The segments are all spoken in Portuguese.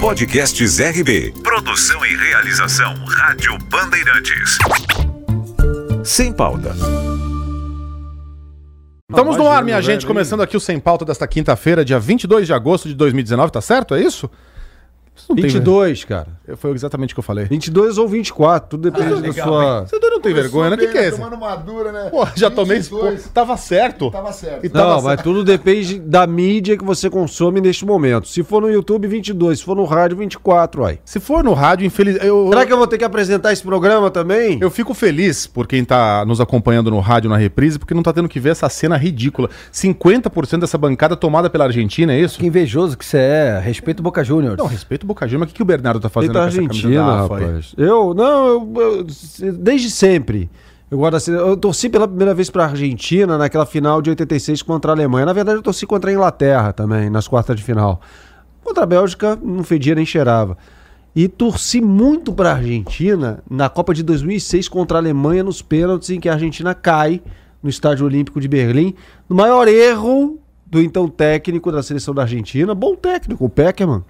Podcasts RB. Produção e realização Rádio Bandeirantes. Sem pauta. Estamos no ar, minha gente, começando aqui o Sem Pauta desta quinta-feira, dia 22 de agosto de 2019, tá certo? É isso? Isso não tem- 22, cara. Foi exatamente o que eu falei. 22 ou 24, tudo depende da sua. Você não tem vergonha, né? O que, que é esse? Tomando madura, né? Pô, já tomei esse. 22. pô, Tava certo. Tava certo. E tava Não, mas tudo depende da mídia que você consome neste momento. Se for no YouTube, 22. Se for no rádio, 24, aí. Se for no rádio, infeliz. Eu, Será que eu vou ter que apresentar esse programa também? eu fico feliz por quem tá nos acompanhando no rádio na reprise, porque não tá tendo que ver essa cena ridícula. 50% dessa bancada tomada pela Argentina, é isso? Que invejoso que você é. Respeito o Boca Juniors. Não, respeito o Boca Juniors, mas o que, que o Bernardo tá fazendo a com essa camisa Argentina, da AFA rapaz. Eu, não, eu, eu- desde sempre. Eu gosto assim, eu torci pela primeira vez pra Argentina naquela final de 86 contra a Alemanha. Na verdade, eu torci contra a Inglaterra também, nas quartas de final. Contra a Bélgica, não fedia nem cheirava. E torci muito pra Argentina na Copa de 2006 contra a Alemanha nos pênaltis, em que a Argentina cai no Estádio Olímpico de Berlim. No maior erro do então técnico da seleção da Argentina, bom técnico, o Peckerman,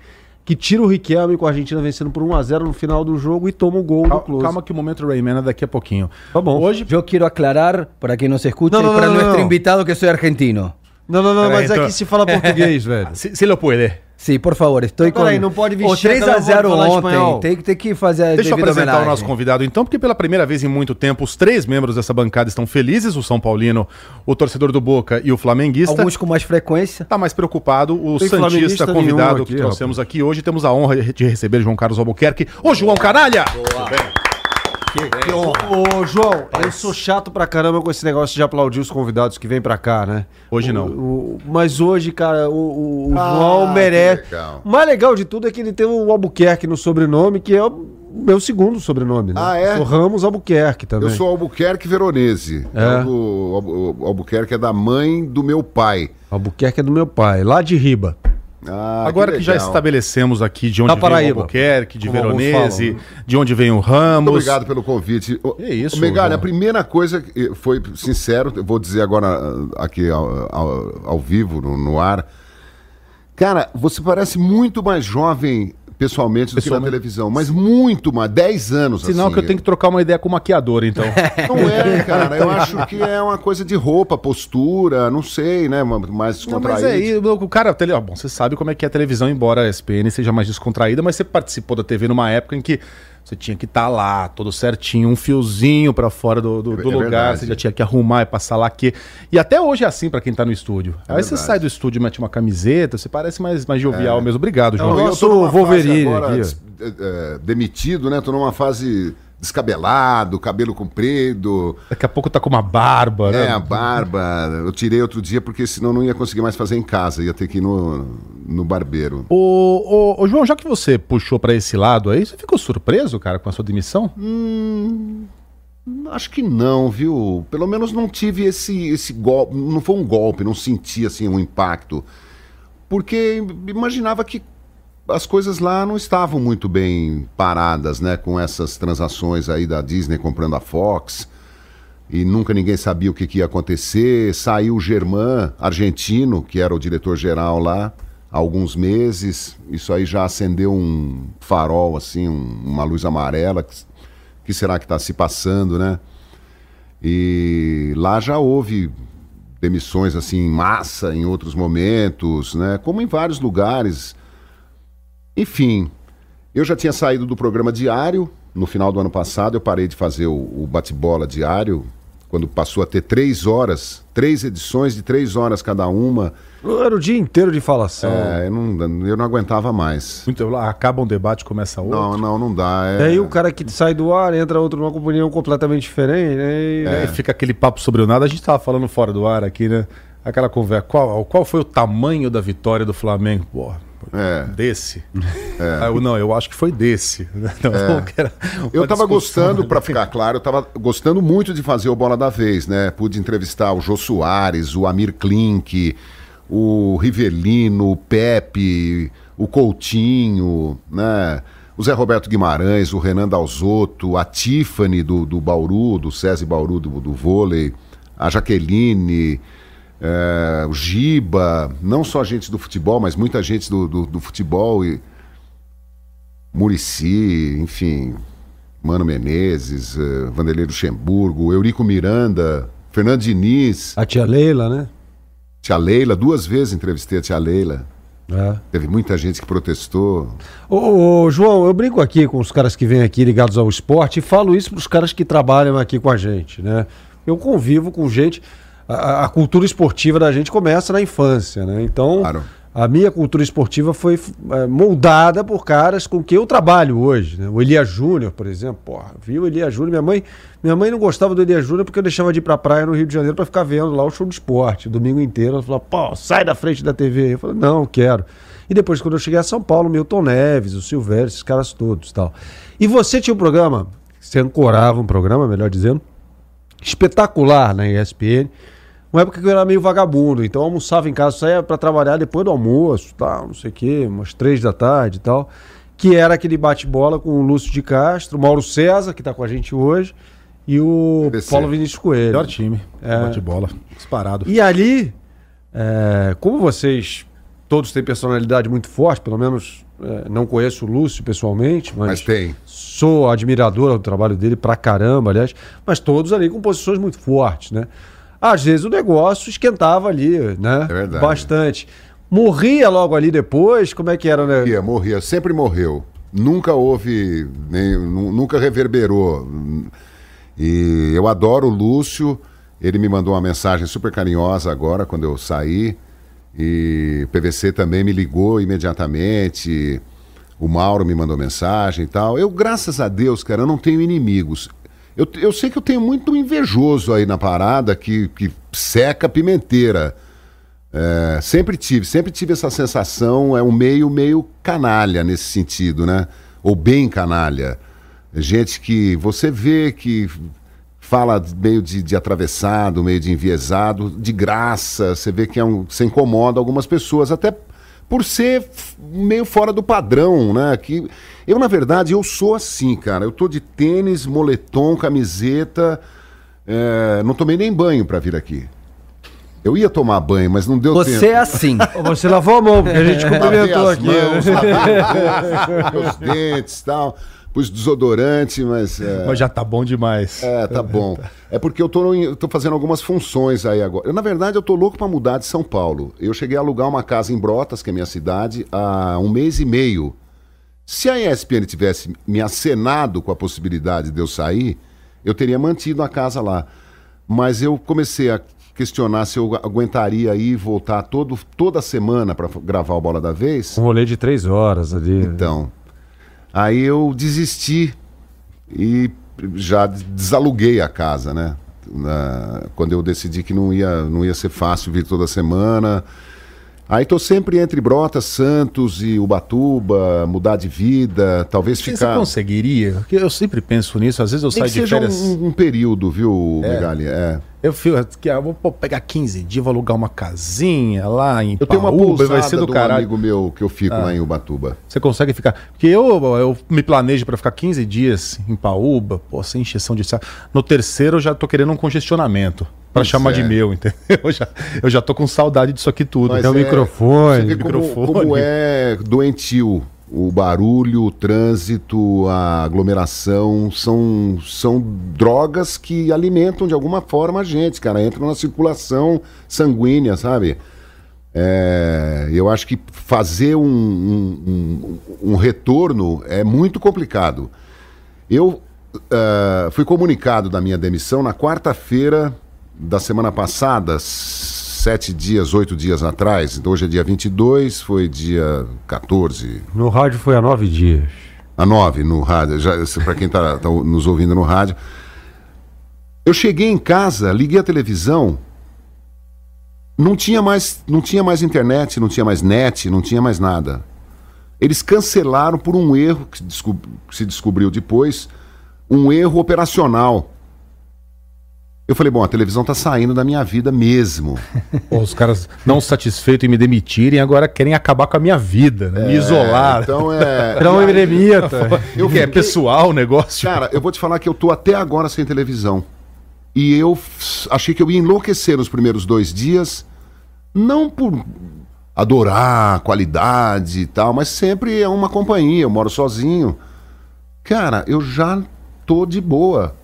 que tira o Riquelme com a Argentina vencendo por 1 a 0 no final do jogo e toma o gol do Close. calma que o momento Rayman é daqui a pouquinho. Tá bom. Hoje. Yo quiero aclarar para que nos no, y para no, no, nuestro no. invitado que soy argentino. Não, não, não, mas então- aqui se fala português, velho. Se, se lo puede. Sí, por favor, estoy Pero con... peraí, não pode O vestir 3 aquela a 0 roupa lá ontem, espanhol. tem, tem que fazer a Deixa eu apresentar o homenagem. nosso convidado, então, porque pela primeira vez em muito tempo, os três membros dessa bancada estão felizes: o São Paulino, o torcedor do Boca e o flamenguista. Alguns com mais frequência. Tá mais preocupado o Tem Santista convidado nenhum que aqui, trouxemos aqui hoje. Temos a honra de receber João Carlos Albuquerque. Ô, João Canalha! Ô, João, eu sou chato pra caramba com esse negócio de aplaudir os convidados que vêm pra cá, né? Hoje não. O- mas hoje, cara, o, o- Ah, João que merece. legal. O mais legal de tudo é que ele tem o Albuquerque no sobrenome, que é o meu segundo sobrenome, né? Ah, é? O Ramos Albuquerque também. Eu sou Albuquerque Veronese. É. Albu- o Albuquerque é da mãe do meu pai. Albuquerque é do meu pai, lá de Riba. Ah, Agora que, já legal. estabelecemos aqui de onde vem o. Albuquerque, de Como Veronese, falam, de onde vem o Ramos. Muito obrigado pelo convite. Que isso, João. a primeira coisa que foi sincero, vou dizer agora ah, aqui ao, ao- ao vivo, no, no ar. Cara, você parece muito mais jovem pessoalmente do que na Pessoalmente. televisão, mas muito mais, 10 anos Sinal assim. que eu tenho que trocar uma ideia com o maquiador, então. Não é, cara. Eu acho que é uma coisa de roupa, postura, não sei, né? Mais Não, descontraído. mas é aí, o cara, a tele... bom, você sabe como é que é a televisão, embora a SPN seja mais descontraída, mas você participou da TV numa época em que você tinha que estar lá, todo certinho, um fiozinho pra fora do, do- É- do é lugar, verdade. você já tinha que arrumar e passar lá aqui. E até hoje é assim pra quem tá no estúdio. É aí você verdade. sai do estúdio, mete uma camiseta, você parece mais, mais jovial mesmo. Obrigado, João. Não, Eu Nosso tô Wolverine agora, aqui, é, é, demitido, né? Tô numa fase descabelado, cabelo comprido, Daqui a pouco tá com uma barba, é, né? a barba. Eu tirei outro dia porque senão não ia conseguir mais fazer em casa, ia ter que ir no, no barbeiro. Ô, ô, ô, João, já que você puxou pra esse lado aí, você ficou surpreso, cara, com a sua demissão? Acho que não, viu? Pelo menos não tive esse, esse golpe, não foi um golpe, não senti assim um impacto. Porque imaginava que as coisas lá não estavam muito bem paradas, né? Com essas transações aí da Disney comprando a Fox. E nunca ninguém sabia o que, que ia acontecer. Saiu o Germán, argentino, que era o diretor-geral lá, há alguns meses. Isso aí já acendeu um farol, assim, um- uma luz amarela. que que será que está se passando, né? E lá já houve demissões assim em massa em outros momentos, né? Como em vários lugares. Enfim, eu já tinha saído do programa diário no final do ano passado. Eu parei de fazer o, o bate-bola diário quando passou a ter três horas, três edições de três horas cada uma. Era o dia inteiro de falação. É, eu, não, eu não aguentava mais. Muito, acaba um debate, começa outro. Não, não, não dá. E É... aí o cara que sai do ar, entra outro numa companhia completamente diferente, né? E- Aí fica aquele papo sobre o nada. A gente tava falando fora do ar aqui, né? Aquela conversa. Qual, qual foi o tamanho da vitória do Flamengo? Pô, É. desse. Aí eu, não, eu acho que foi desse. Era uma Eu tava discussão. gostando, pra ficar claro, eu tava gostando muito de fazer o Bola da Vez, né? Pude entrevistar o Jô Soares, o Amir Klink, o Rivelino, o Pepe, o Coutinho, né? O Zé Roberto Guimarães, o Renan Dalzotto, a Tiffany do, do Bauru, do SESI Bauru do, do vôlei, a Jaqueline, eh, o Giba, não só gente do futebol, mas muita gente do, do, do futebol e Murici, enfim, Mano Menezes, eh, Vanderlei Luxemburgo, Eurico Miranda, Fernando Diniz, A tia Leila, né? Tia Leila, duas vezes entrevistei a Tia Leila. É. Teve muita gente que protestou. Ô, ô, João, eu brinco aqui com os caras que vêm aqui ligados ao esporte e falo isso para os caras que trabalham aqui com a gente, né? Eu convivo com gente. A, a cultura esportiva da gente começa na infância, né? Então, Claro. a minha cultura esportiva foi é, moldada por caras com quem eu trabalho hoje, né? O Elia Júnior, por exemplo, porra, viu o Elia Júnior? Minha mãe, minha mãe não gostava do Elia Júnior porque eu deixava de ir pra praia no Rio de Janeiro para ficar vendo lá o show de esporte, o domingo inteiro. Ela falou, pô, sai da frente da TV. Eu falei, não, quero. E depois, quando eu cheguei a São Paulo, Milton Neves, o Silvério, esses caras todos tal. E você tinha um programa, você ancorava um programa, melhor dizendo, espetacular na ESPN. Uma época que eu era meio vagabundo, então eu almoçava em casa, saía para trabalhar depois do almoço, tal, não sei o quê, umas três da tarde e tal. Que era aquele bate-bola com o Lúcio de Castro, Mauro César, que está com a gente hoje, e o BBC. Paulo Vinícius Coelho. Melhor time. É. Bate bola. Disparado. E ali, é, como vocês todos têm personalidade muito forte, pelo menos é, não conheço o Lúcio pessoalmente, mas, Mas tem. sou admirador do trabalho dele pra caramba, aliás, mas todos ali com posições muito fortes, né? Às vezes o negócio esquentava ali, né? É verdade. Bastante. Morria logo ali depois, como é que era, né? Morria, morria, sempre morreu. Nunca houve, nem, nu- nunca reverberou. E eu adoro o Lúcio. Ele me mandou uma mensagem super carinhosa agora, quando eu saí. E o PVC também me ligou imediatamente. O Mauro me mandou mensagem e tal. Eu, graças a Deus, cara, eu não tenho inimigos. Eu, eu sei que eu tenho muito invejoso aí na parada que, que seca pimenteira. É, sempre tive, sempre tive essa sensação, é um meio meio canalha nesse sentido, né? Ou bem canalha. Gente que você vê que fala meio de, de atravessado, meio de enviesado, de graça, você vê que é um, você incomoda algumas pessoas, até por ser meio fora do padrão, né? Que eu, na verdade, eu sou assim, cara. Eu tô de tênis, moletom, camiseta, é, não tomei nem banho para vir aqui. Eu ia tomar banho, mas não deu tempo. Você é assim. Você lavou a mão, porque a gente cumprimentou aqui. mãos, lavei o rosto, meus dentes e tal. Pus desodorante, mas. É, Mas já tá bom demais. é, tá bom. É porque eu tô, no- eu tô fazendo algumas funções aí agora. Eu, na verdade, eu tô louco para mudar de São Paulo. Eu cheguei a alugar uma casa em Brotas, que é minha cidade, há um mês e meio. Se a ESPN tivesse me acenado com a possibilidade de eu sair, eu teria mantido a casa lá. Mas eu comecei a questionar se eu aguentaria ir e voltar todo, toda semana para gravar o Bola da Vez. Um rolê de três horas ali. Então, aí eu desisti e já desaluguei a casa, né? Na- quando eu decidi que não ia, não ia ser fácil vir toda semana. Aí tô sempre entre Brotas, Santos e Ubatuba, mudar de vida, talvez Você ficar. conseguiria? Porque eu sempre penso nisso, às vezes eu Nem saio de férias. um, um período, viu, Megali? É. Eu fico, que eu vou pegar 15 dias, vou alugar uma casinha lá em Eu tenho uma pousada vai ser do de um caralho. amigo meu que eu fico Ah. lá em Ubatuba. Você consegue ficar. Porque eu, eu me planejo pra ficar 15 dias em Paúba, pô, sem encheção de saco. No terceiro eu já tô querendo um congestionamento. Pra Pois chamar de é. meu, entendeu? Eu já, eu já tô com saudade disso aqui tudo. Mas Tem o é- microfone. Você vê como, microfone. como é doentio. O barulho, o trânsito, a aglomeração são, são drogas que alimentam de alguma forma a gente, cara. Entram na circulação sanguínea, sabe? É, eu acho que fazer um, um, um- um retorno é muito complicado. Eu ah, fui comunicado da minha demissão na quarta-feira da semana passada, sete dias, oito dias atrás. Então hoje é dia 22, foi dia 14, No rádio foi há nove dias. a 9 no rádio, para quem está nos ouvindo no rádio. Eu cheguei em casa, liguei a televisão, não tinha mais, não tinha mais internet, não tinha mais net, não tinha mais nada. Eles cancelaram por um erro que se descobriu depois, um erro operacional. Eu falei, bom, a televisão está saindo da minha vida mesmo. Os caras não satisfeitos em me demitirem, agora querem acabar com a minha vida, né? me isolar. Então é. Era um eremita. eu que é pessoal o negócio. Cara, eu vou te falar que eu tô até agora sem televisão. E eu achei que eu ia enlouquecer nos primeiros dois dias, não por adorar a qualidade e tal, mas sempre é uma companhia, eu moro sozinho. Cara, eu já tô de boa.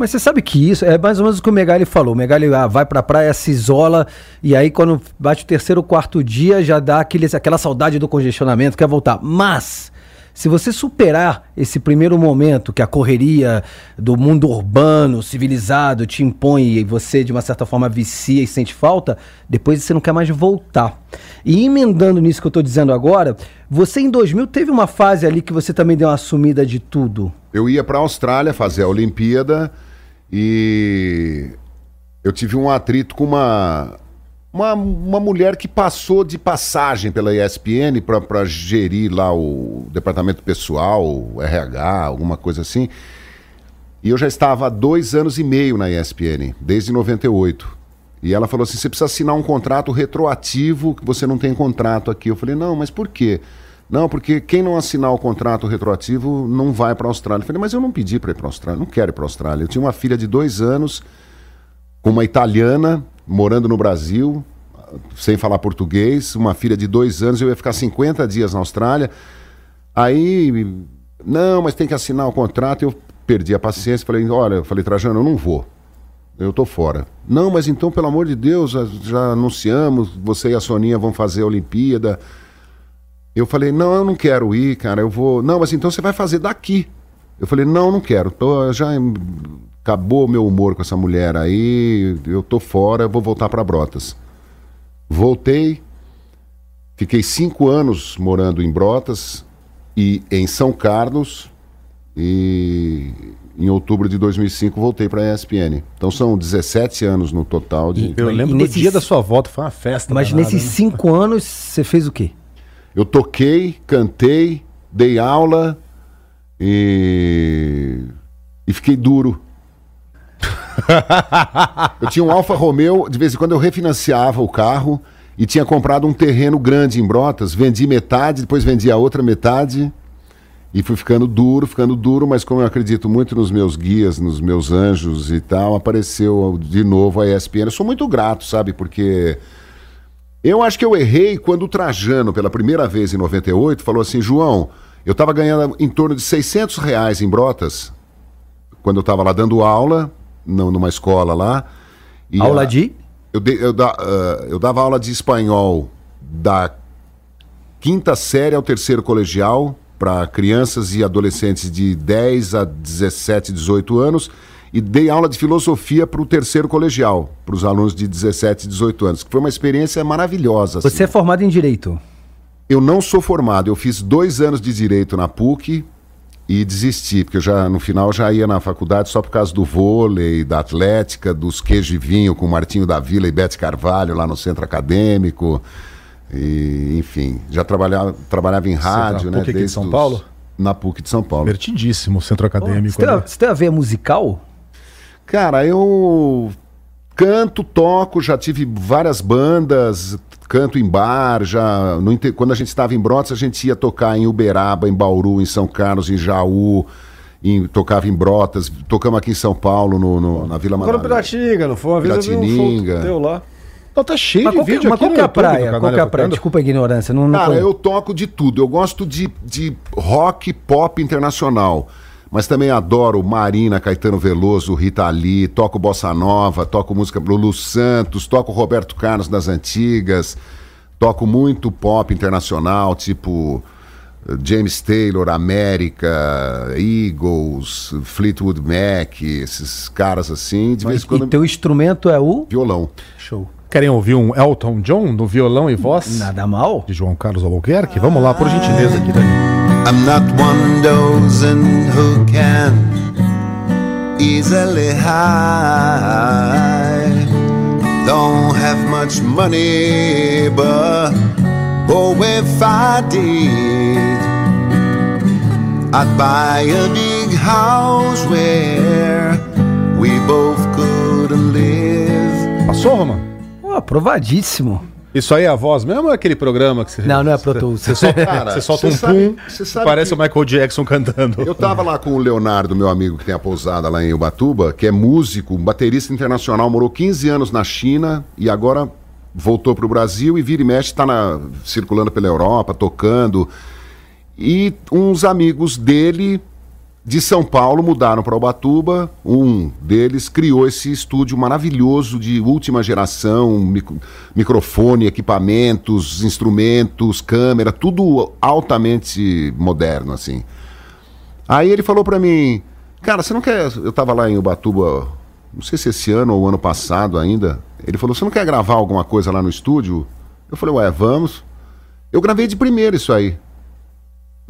Mas você sabe que isso é mais ou menos o que o Megali falou. O Megali ah, vai pra praia, se isola, e aí quando bate o terceiro quarto dia, já dá aquele, aquela saudade do congestionamento, quer voltar. Mas, se você superar esse primeiro momento que a correria do mundo urbano, civilizado, te impõe e você, de uma certa forma, vicia e sente falta, depois você não quer mais voltar. E emendando nisso que eu tô dizendo agora, você em 2000 teve uma fase ali que você também deu uma sumida de tudo. Eu ia para a Austrália fazer a Olimpíada e eu tive um atrito com uma, uma, uma mulher que passou de passagem pela ESPN para gerir lá o departamento pessoal, o RH, alguma coisa assim. E eu já estava há dois anos e meio na ESPN, desde 98. E ela falou assim: você precisa assinar um contrato retroativo, que você não tem contrato aqui. Eu falei: não, mas por quê? Não, porque quem não assinar o contrato retroativo não vai para a Austrália. Eu falei, mas eu não pedi para ir para a Austrália, não quero ir para a Austrália. Eu tinha uma filha de dois anos, com uma italiana, morando no Brasil, sem falar português, uma filha de dois anos, eu ia ficar 50 dias na Austrália. Aí, não, mas tem que assinar o contrato. Eu perdi a paciência, falei, olha, eu falei, Trajano, eu não vou. Eu tô fora. Não, mas então, pelo amor de Deus, já, anunciamos, você e a Soninha vão fazer a Olimpíada. Eu falei, não, eu não quero ir, cara, eu vou. Não, mas então você vai fazer daqui. Eu falei, não, não quero. Tô, já acabou meu humor com essa mulher aí, eu tô fora, eu vou voltar para Brotas. Voltei, fiquei cinco anos morando em Brotas e em São Carlos e em outubro de 2005 voltei para a ESPN. Então são 17 anos no total de. Eu E lembro do nesses- dia da sua volta, foi uma festa. Mas danada, nesses né? cinco anos, você fez o quê? Eu toquei, cantei, dei aula e, e fiquei duro. eu tinha um Alfa Romeo, de vez em quando eu refinanciava o carro e tinha comprado um terreno grande em Brotas, vendi metade, depois vendi a outra metade e fui ficando duro, ficando duro, mas como eu acredito muito nos meus guias, nos meus anjos e tal, apareceu de novo a ESPN. Eu sou muito grato, sabe, porque eu acho que eu errei quando o Trajano, pela primeira vez em 98, falou assim: João, eu estava ganhando em torno de 600 reais em Brotas, quando eu estava lá dando aula, não, numa escola lá. Aula a- de? Eu, dei- eu da- ah, eu dava aula de espanhol da quinta série ao terceiro colegial para crianças e adolescentes de 10 a 17, 18 anos e dei aula de filosofia para o terceiro colegial, para os alunos de 17 e 18 anos, que foi uma experiência maravilhosa. Você assim. é formado em Direito. Eu não sou formado, eu fiz dois anos de Direito na PUC e desisti, porque eu já, no final já ia na faculdade só por causa do vôlei, da atlética, dos queijo e vinho com Martinho da Vila e Bete Carvalho lá no centro acadêmico. E, enfim, já trabalhava, trabalhava em rádio, na né? PUC aqui de desde São os- Paulo? Na PUC de São Paulo. Divertidíssimo o centro acadêmico. Você tem, né? você tem a ver musical? Cara, eu canto, toco, já tive várias bandas, canto em bar, já no quando a gente estava em Brotas, a gente ia tocar em Uberaba, em Bauru, em São Carlos, em Jaú, em- tocava em Brotas, tocamos aqui em São Paulo, no, no- na Vila Agora no Madalena. Piratininga, não foi? Uma vez eu vi um Piratininga. teu lá. Não, tá cheio Mas de que, vídeo mas aqui qual no que é a praia? Qual que é a praia? Desculpa a ignorância. Não, não Cara, eu toco de tudo. Eu gosto de, de rock pop internacional. Mas também adoro Marina, Caetano Veloso, Rita Lee, toco bossa nova, toco música Lulu Santos, toco Roberto Carlos das antigas, toco muito pop internacional, tipo eh, James Taylor, América, Eagles, Fleetwood Mac, esses caras assim, de vez em E quando teu instrumento é o? violão. Show. Querem ouvir um Elton John no violão e voz? Nada mal. De João Carlos Albuquerque? Vamos lá, por gentileza, aqui. I'm not one dozing who can easily hide. Don't have much money, but oh, if I did, I'd buy a big house where we both could live. Passou, Roman? Pô, aprovadíssimo. Isso aí é a voz mesmo ou é aquele programa que você. Não, não é Pro Tools. Você solta, Cara, você solta um sabe- pum, você sabe parece que- o Michael Jackson cantando. Eu tava lá com o Leonardo, meu amigo que tem a pousada lá em Ubatuba, que é músico, um baterista internacional, morou 15 anos na China e agora voltou para o Brasil e vira e mexe, está circulando pela Europa, tocando. E uns amigos dele de São Paulo mudaram para Ubatuba. Um deles criou esse estúdio maravilhoso de última geração, mic- microfone, equipamentos, instrumentos, câmera, tudo altamente moderno assim. Aí ele falou para mim, cara, você não quer? Eu tava lá em Ubatuba, não sei se esse ano ou ano passado ainda. Ele falou, você não quer gravar alguma coisa lá no estúdio? Eu falei, ué, vamos. Eu gravei de primeiro isso aí.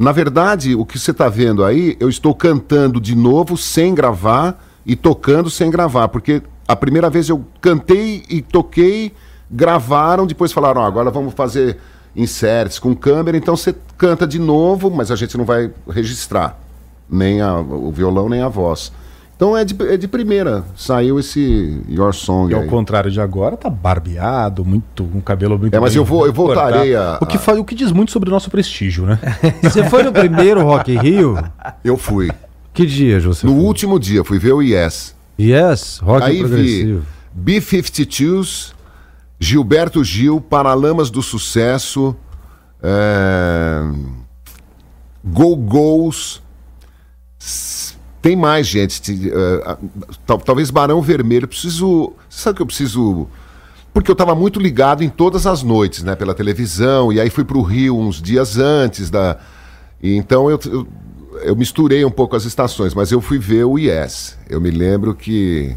Na verdade, o que você está vendo aí, eu estou cantando de novo sem gravar e tocando sem gravar, porque a primeira vez eu cantei e toquei, gravaram, depois falaram, "Ó, agora vamos fazer inserts com câmera, então você canta de novo, mas a gente não vai registrar nem a- o violão nem a voz. Então é de, é de primeira, saiu esse Your Song E ao aí. contrário de agora, tá barbeado, muito, com cabelo muito É, mas bem eu vou- eu voltarei a- O que, fa- o que diz muito sobre o nosso prestígio, né? Você foi no primeiro Rock in Rio? Eu fui. Que dias você No foi? último dia, fui ver o Yes. Yes, rock Aí vi progressivo. B-52s, Gilberto Gil, Paralamas do Sucesso, é... Go Go's. Tem mais, gente. Tal- talvez Barão Vermelho. Preciso. Sabe que eu preciso. Porque eu estava muito ligado em todas as noites, né? Pela televisão. E aí fui para o Rio uns dias antes da. e então eu, eu, eu misturei um pouco as estações, mas eu fui ver o Yes. Eu me lembro que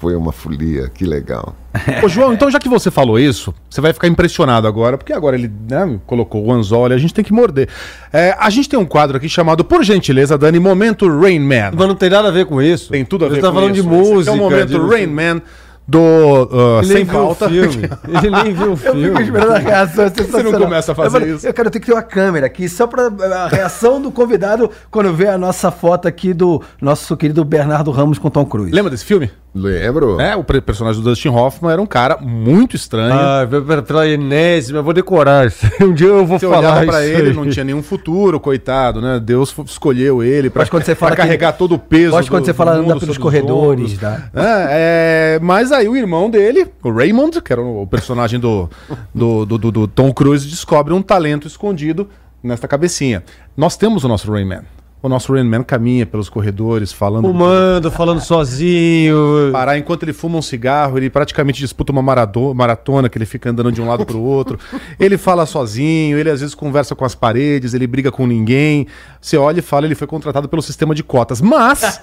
foi uma folia, que legal. Ô, João, então já que você falou isso, você vai ficar impressionado agora, porque agora ele né, colocou o anzol e a gente tem que morder. É, a gente tem um quadro aqui chamado, por gentileza, Dani, Momento Rain Man. Mas não tem nada a ver com isso. Tem tudo a ver Você tá com falando isso. de Esse aqui música. É o Momento de- Rain Man do uh, Ele Sem nem viu o Pauta. filme. Ele nem viu o Eu fico filme. esperando a reação. é sensacional. começa a fazer eu falei, isso? Eu quero ter que ter uma câmera aqui só pra a reação do convidado quando vê a nossa foto aqui do nosso querido Bernardo Ramos com Tom Cruise. Lembra desse filme? Lembro? É, o personagem do Dustin Hoffman era um cara muito estranho. Ah, pela, enésima, eu vou decorar isso. Um dia eu vou Você falar olhava pra isso ele, aí. não tinha nenhum futuro, coitado, né? Deus escolheu ele pra, quando você fala pra que- carregar todo o peso. Gosto quando você fala anda mundo pelos corredores, tá? É, é, mas aí o irmão dele, o Raymond, que era o personagem do, do, do, do- do Tom Cruise, descobre um talento escondido nesta cabecinha. Nós temos o nosso Rayman. O nosso Rayman caminha pelos corredores, falando. Fumando, falando sozinho. Parar enquanto ele fuma um cigarro, ele praticamente disputa uma maratona, que ele fica andando de um lado pro outro. Ele fala sozinho, ele às vezes conversa com as paredes, ele briga com ninguém. Você olha e fala, ele foi contratado pelo sistema de cotas. Mas,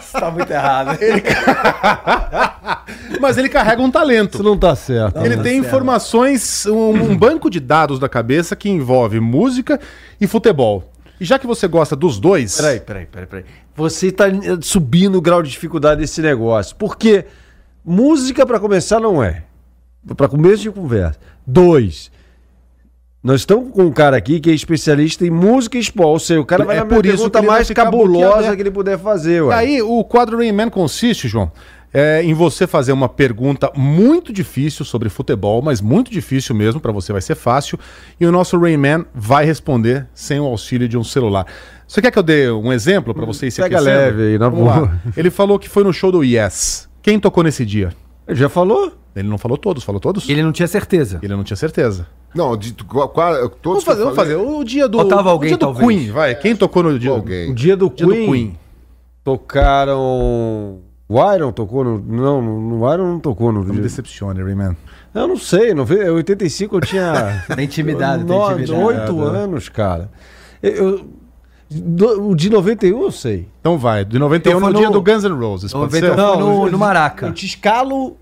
Isso tá muito errado. mas ele carrega um talento. Isso não tá certo. Ele tem informações, um, um banco de dados da cabeça que envolve música e futebol. E já que você gosta dos dois. Peraí, peraí, peraí, peraí. Você tá eh, subindo o grau de dificuldade desse negócio. Porque música, pra começar, não é. Pra começo de conversa. Dois. Nós estamos com um cara aqui que é especialista em música e esporte. Ou seja, o cara vai É na por isso pergunta mais cabulosa boquiaberto. que ele puder fazer, ué. aí, o quadro Rayman consiste, João, é, em você fazer uma pergunta muito difícil sobre futebol, mas muito difícil mesmo, pra você vai ser fácil, e o nosso Rayman vai responder sem o auxílio de um celular. Você quer que eu dê um exemplo pra você ir se Pega aquecendo? leve aí, na Vamos boa. lá. Ele falou que foi no show do Yes. Quem tocou nesse dia? Ele já falou? Ele não falou todos, falou todos? Ele não tinha certeza. Ele não tinha certeza. Não, de, qual, qual- todos Vamos fazer, vamos fazer. O dia do, Faltava o alguém, dia do talvez. Queen, vai. Quem tocou no dia, Alguém. O dia do dia do Queen? tocaram... O Iron tocou no... Não, no, Iron não tocou no Não me decepcione, Rayman. Eu não sei, não em 85 eu tinha... Tem intimidade, tem No- intimidade. Oito anos, cara. Eu, eu- do- o de 91 eu sei. Então vai. De 91 Então no, dia do Guns N' Roses. Pode 91 ser? foi no, no Maraca. Eu te escalo,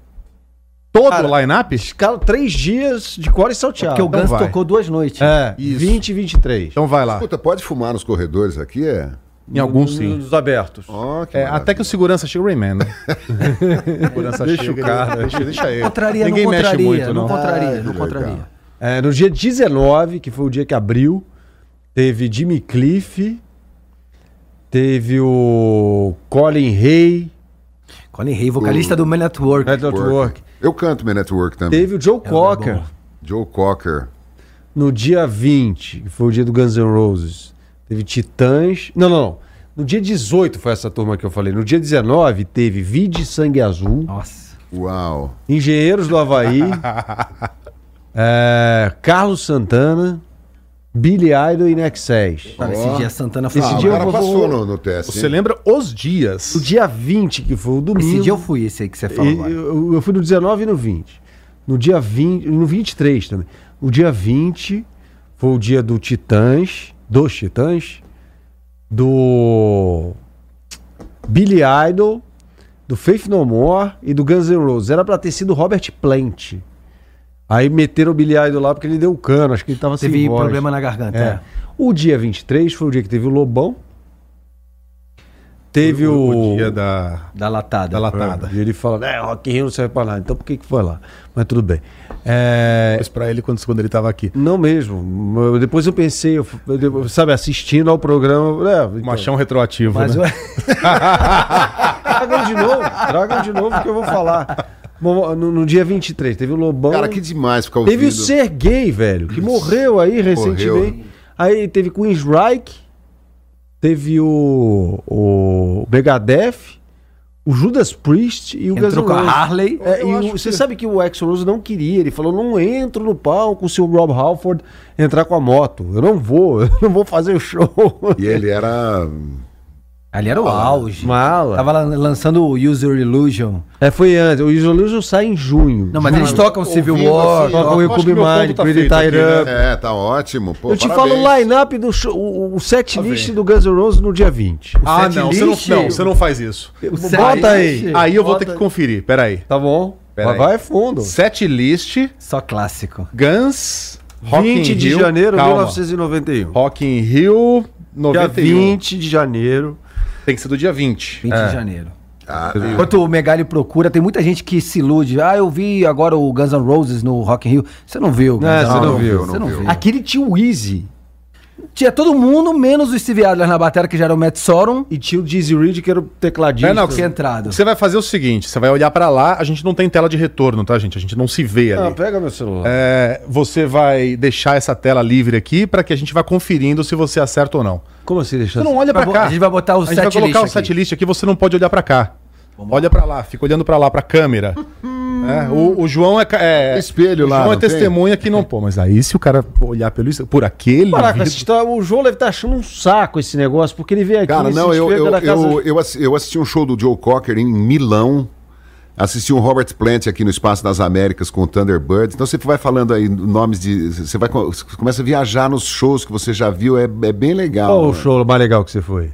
Todo Cara, o line-up? escalo três dias de core e salteado. Porque o então Guns vai. tocou duas noites. É, Isso. 20 e 23. Então vai lá. Puta, pode fumar nos corredores aqui? É. Em alguns sim. Nos abertos. Ó, que É, até que o segurança chega o Rayman, né? o segurança Deixa chega, o cara. Deixa, deixa ele. Contraria, Ninguém não mexe contraria, muito, não não. contraria, Ah, não contraria. É, no dia 19, que foi o dia que abriu, teve Jimmy Cliff, teve o Colin Hay, Colin Hay, vocalista do Man at Work. Red Hot Work. Eu canto Man at Work também. Teve o Joe Cocker bom. Joe Cocker. no dia 20, que foi o dia do Guns N' Roses. Teve Titãs. Não, não, não. No dia 18 foi essa turma que eu falei. No dia 19 teve Vide Sangue Azul, Nossa. Uau. Engenheiros do Havaí, É, Carlos Santana, Billy Idol e Nexés. Cara, esse dia Santana foi. Esse Ah, dia o eu cara vou- passou no, no teste. Você hein? lembra os dias? O dia 20, que foi o domingo. Esse dia eu fui, esse aí que você falou. E- agora. eu, eu fui no 19 e no 20. No dia 20, no 23 também. O dia 20 foi o dia do Titãs, dos Titãs, do Billy Idol, do Faith No More e do Guns N' Roses. Era pra ter sido Robert Plant. Aí meteram o Billy Idol lá porque ele deu cano, acho que ele tava Teve sem voz. problema na garganta. É. é. O dia 23 foi o dia que teve o Lobão. Teve o, o dia da, Da latada. da latada. e ele fala, é, Rock in Rio não serve pra nada. Então por que que foi lá? Mas tudo bem. É, Mas pra ele quando, quando ele tava aqui. não mesmo. Eu- Depois eu pensei, eu, eu- sabe, assistindo ao programa. É, então, Machão retroativo, Mas né? Tragam de novo, tragam de novo que eu vou falar. Bom, no, no dia 23, teve o Lobão. Cara, que demais ficar ouvindo. Teve o Sergei, velho, que morreu aí recentemente. Aí teve Queen's Reich, teve o, o Megadeth, o Judas Priest e o Guns Entrou N' com a. Harley. É, e o- você que- sabe que o Axl Rose não queria, ele falou, não entro no palco se o Rob Halford entrar com a moto. Eu não vou, eu não vou fazer o show. E ele era. Ali era o auge. Mala. Tava lan- lançando o User Illusion. É, foi antes. O Illusion sai em junho. Não, mas eles tocam Civil War. assim, Toca o eu You acho Could Be que meu ponto Mine, tá Pretty Up. É, tá ótimo. Pô, Eu te parabéns. falo o line-up do show, o, o set list vendo. do Guns N' Roses no dia 20. Ah, set não você, não, não, você não faz isso. Bota aí. Aí eu vou Bota ter que aí. conferir, peraí. Tá bom. Pera Vai, aí. vai fundo. Set list, Só clássico. Guns, Rock 20 in de Rio, janeiro de calma. 1991. Rock in Rio, Dia 91. 20 de janeiro. Tem que ser do dia 20. 20 É. de janeiro. Ah, Enquanto o Megali procura, tem muita gente que se ilude. Ah, eu vi agora o Guns N' Roses no Rock in Rio. Você não viu? É, Guns N' você não Roses. viu, Você não não viu. viu. Aquele tinha o Easy Tinha todo mundo, menos o Steve Adler na bateria, que já era o Matt Sorum. e tinha o Dizzy Reed, que era o tecladista. É, não, Que entrado. Você vai fazer o seguinte, você vai olhar pra lá, a gente não tem tela de retorno, tá, gente? A gente não se vê ali. Ah, pega meu celular. É, você vai deixar essa tela livre aqui pra que a gente vá conferindo se você acerta ou não. Como assim deixa Você não olha pra Vai bo- cá. a gente vai botar o A gente vai set colocar o list set aqui. list aqui, você não pode olhar pra cá. olha pra lá, fica olhando pra lá, pra câmera. É, o, o João é, é Espelho o lá, João é não tem? testemunha que não, pô, mas aí se o cara olhar pelo isso- por aquele Caraca, história- o João deve estar achando um saco esse negócio, porque ele veio aqui Cara, não, eu, eu, eu, eu, eu assisti um show do Joe Cocker em Milão. Assisti um Robert Plant aqui no Espaço das Américas com o Thunderbirds. Então você vai falando aí nomes de. Você vai você começa a viajar nos shows que você já viu, é, é bem legal. Qual o né? show mais legal que você foi?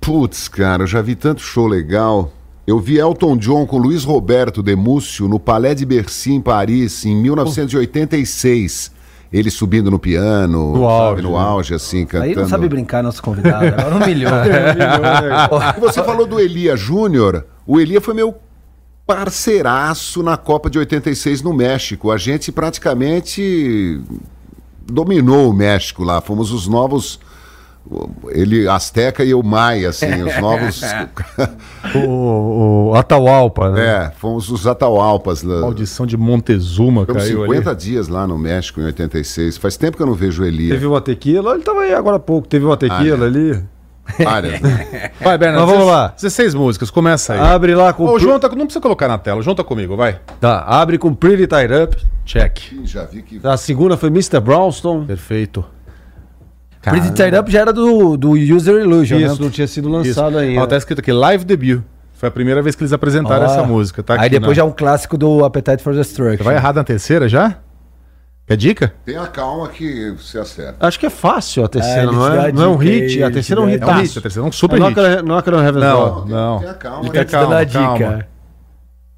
Putz, cara, eu já vi tanto show legal. Eu vi Elton John com Luiz Roberto Demúcio no Palais de Bercy, em Paris, em 1986. Ele subindo no piano, No sabe, auge, no né? auge, assim, cantando. Aí não sabe brincar, nosso convidado. Agora humilhou. E você falou do Elia Júnior. O Elia foi meu parceiraço na Copa de 86 no México. A gente praticamente dominou o México lá. Fomos os novos. Ele, Azteca e eu, Maia, assim, os novos. O, o Atahualpa, né? é, fomos os Atahualpas. lá. Maldição de Montezuma Ficamos caiu 50 ali. dias lá no México em 86. Faz tempo que eu não vejo o Elia. Teve uma tequila, ele tava aí agora há pouco, teve uma tequila Ah, ali. Várias. Vai, Bernardo. Mas vamos lá. 16 músicas, começa aí. Abre lá com Ô, o João tá, não precisa colocar na tela, o João tá comigo, vai. Tá, abre com Pretty Tied Up. Check. Já vi que. A segunda foi Mr. Brownstone. Perfeito. Pretty Tied Up já era do, do User Illusion, Isso, né? não tinha sido Isso. lançado ainda. Ó, tá escrito aqui, live debut. Foi a primeira vez que eles apresentaram Ó. essa música. Tá Aí depois né? já é um clássico do Appetite for Destruction. Você vai errar na terceira já? Quer dica? Tenha calma que você acerta. Acho que é fácil a terceira, É, não é? dá Não é um hit, a te terceira é um hit. É um hit, a terceira é um super hit. Não é que não Heaven's Não, Door. não. Tenha calma. Ele Tá quer te dando calma, a dica. calma.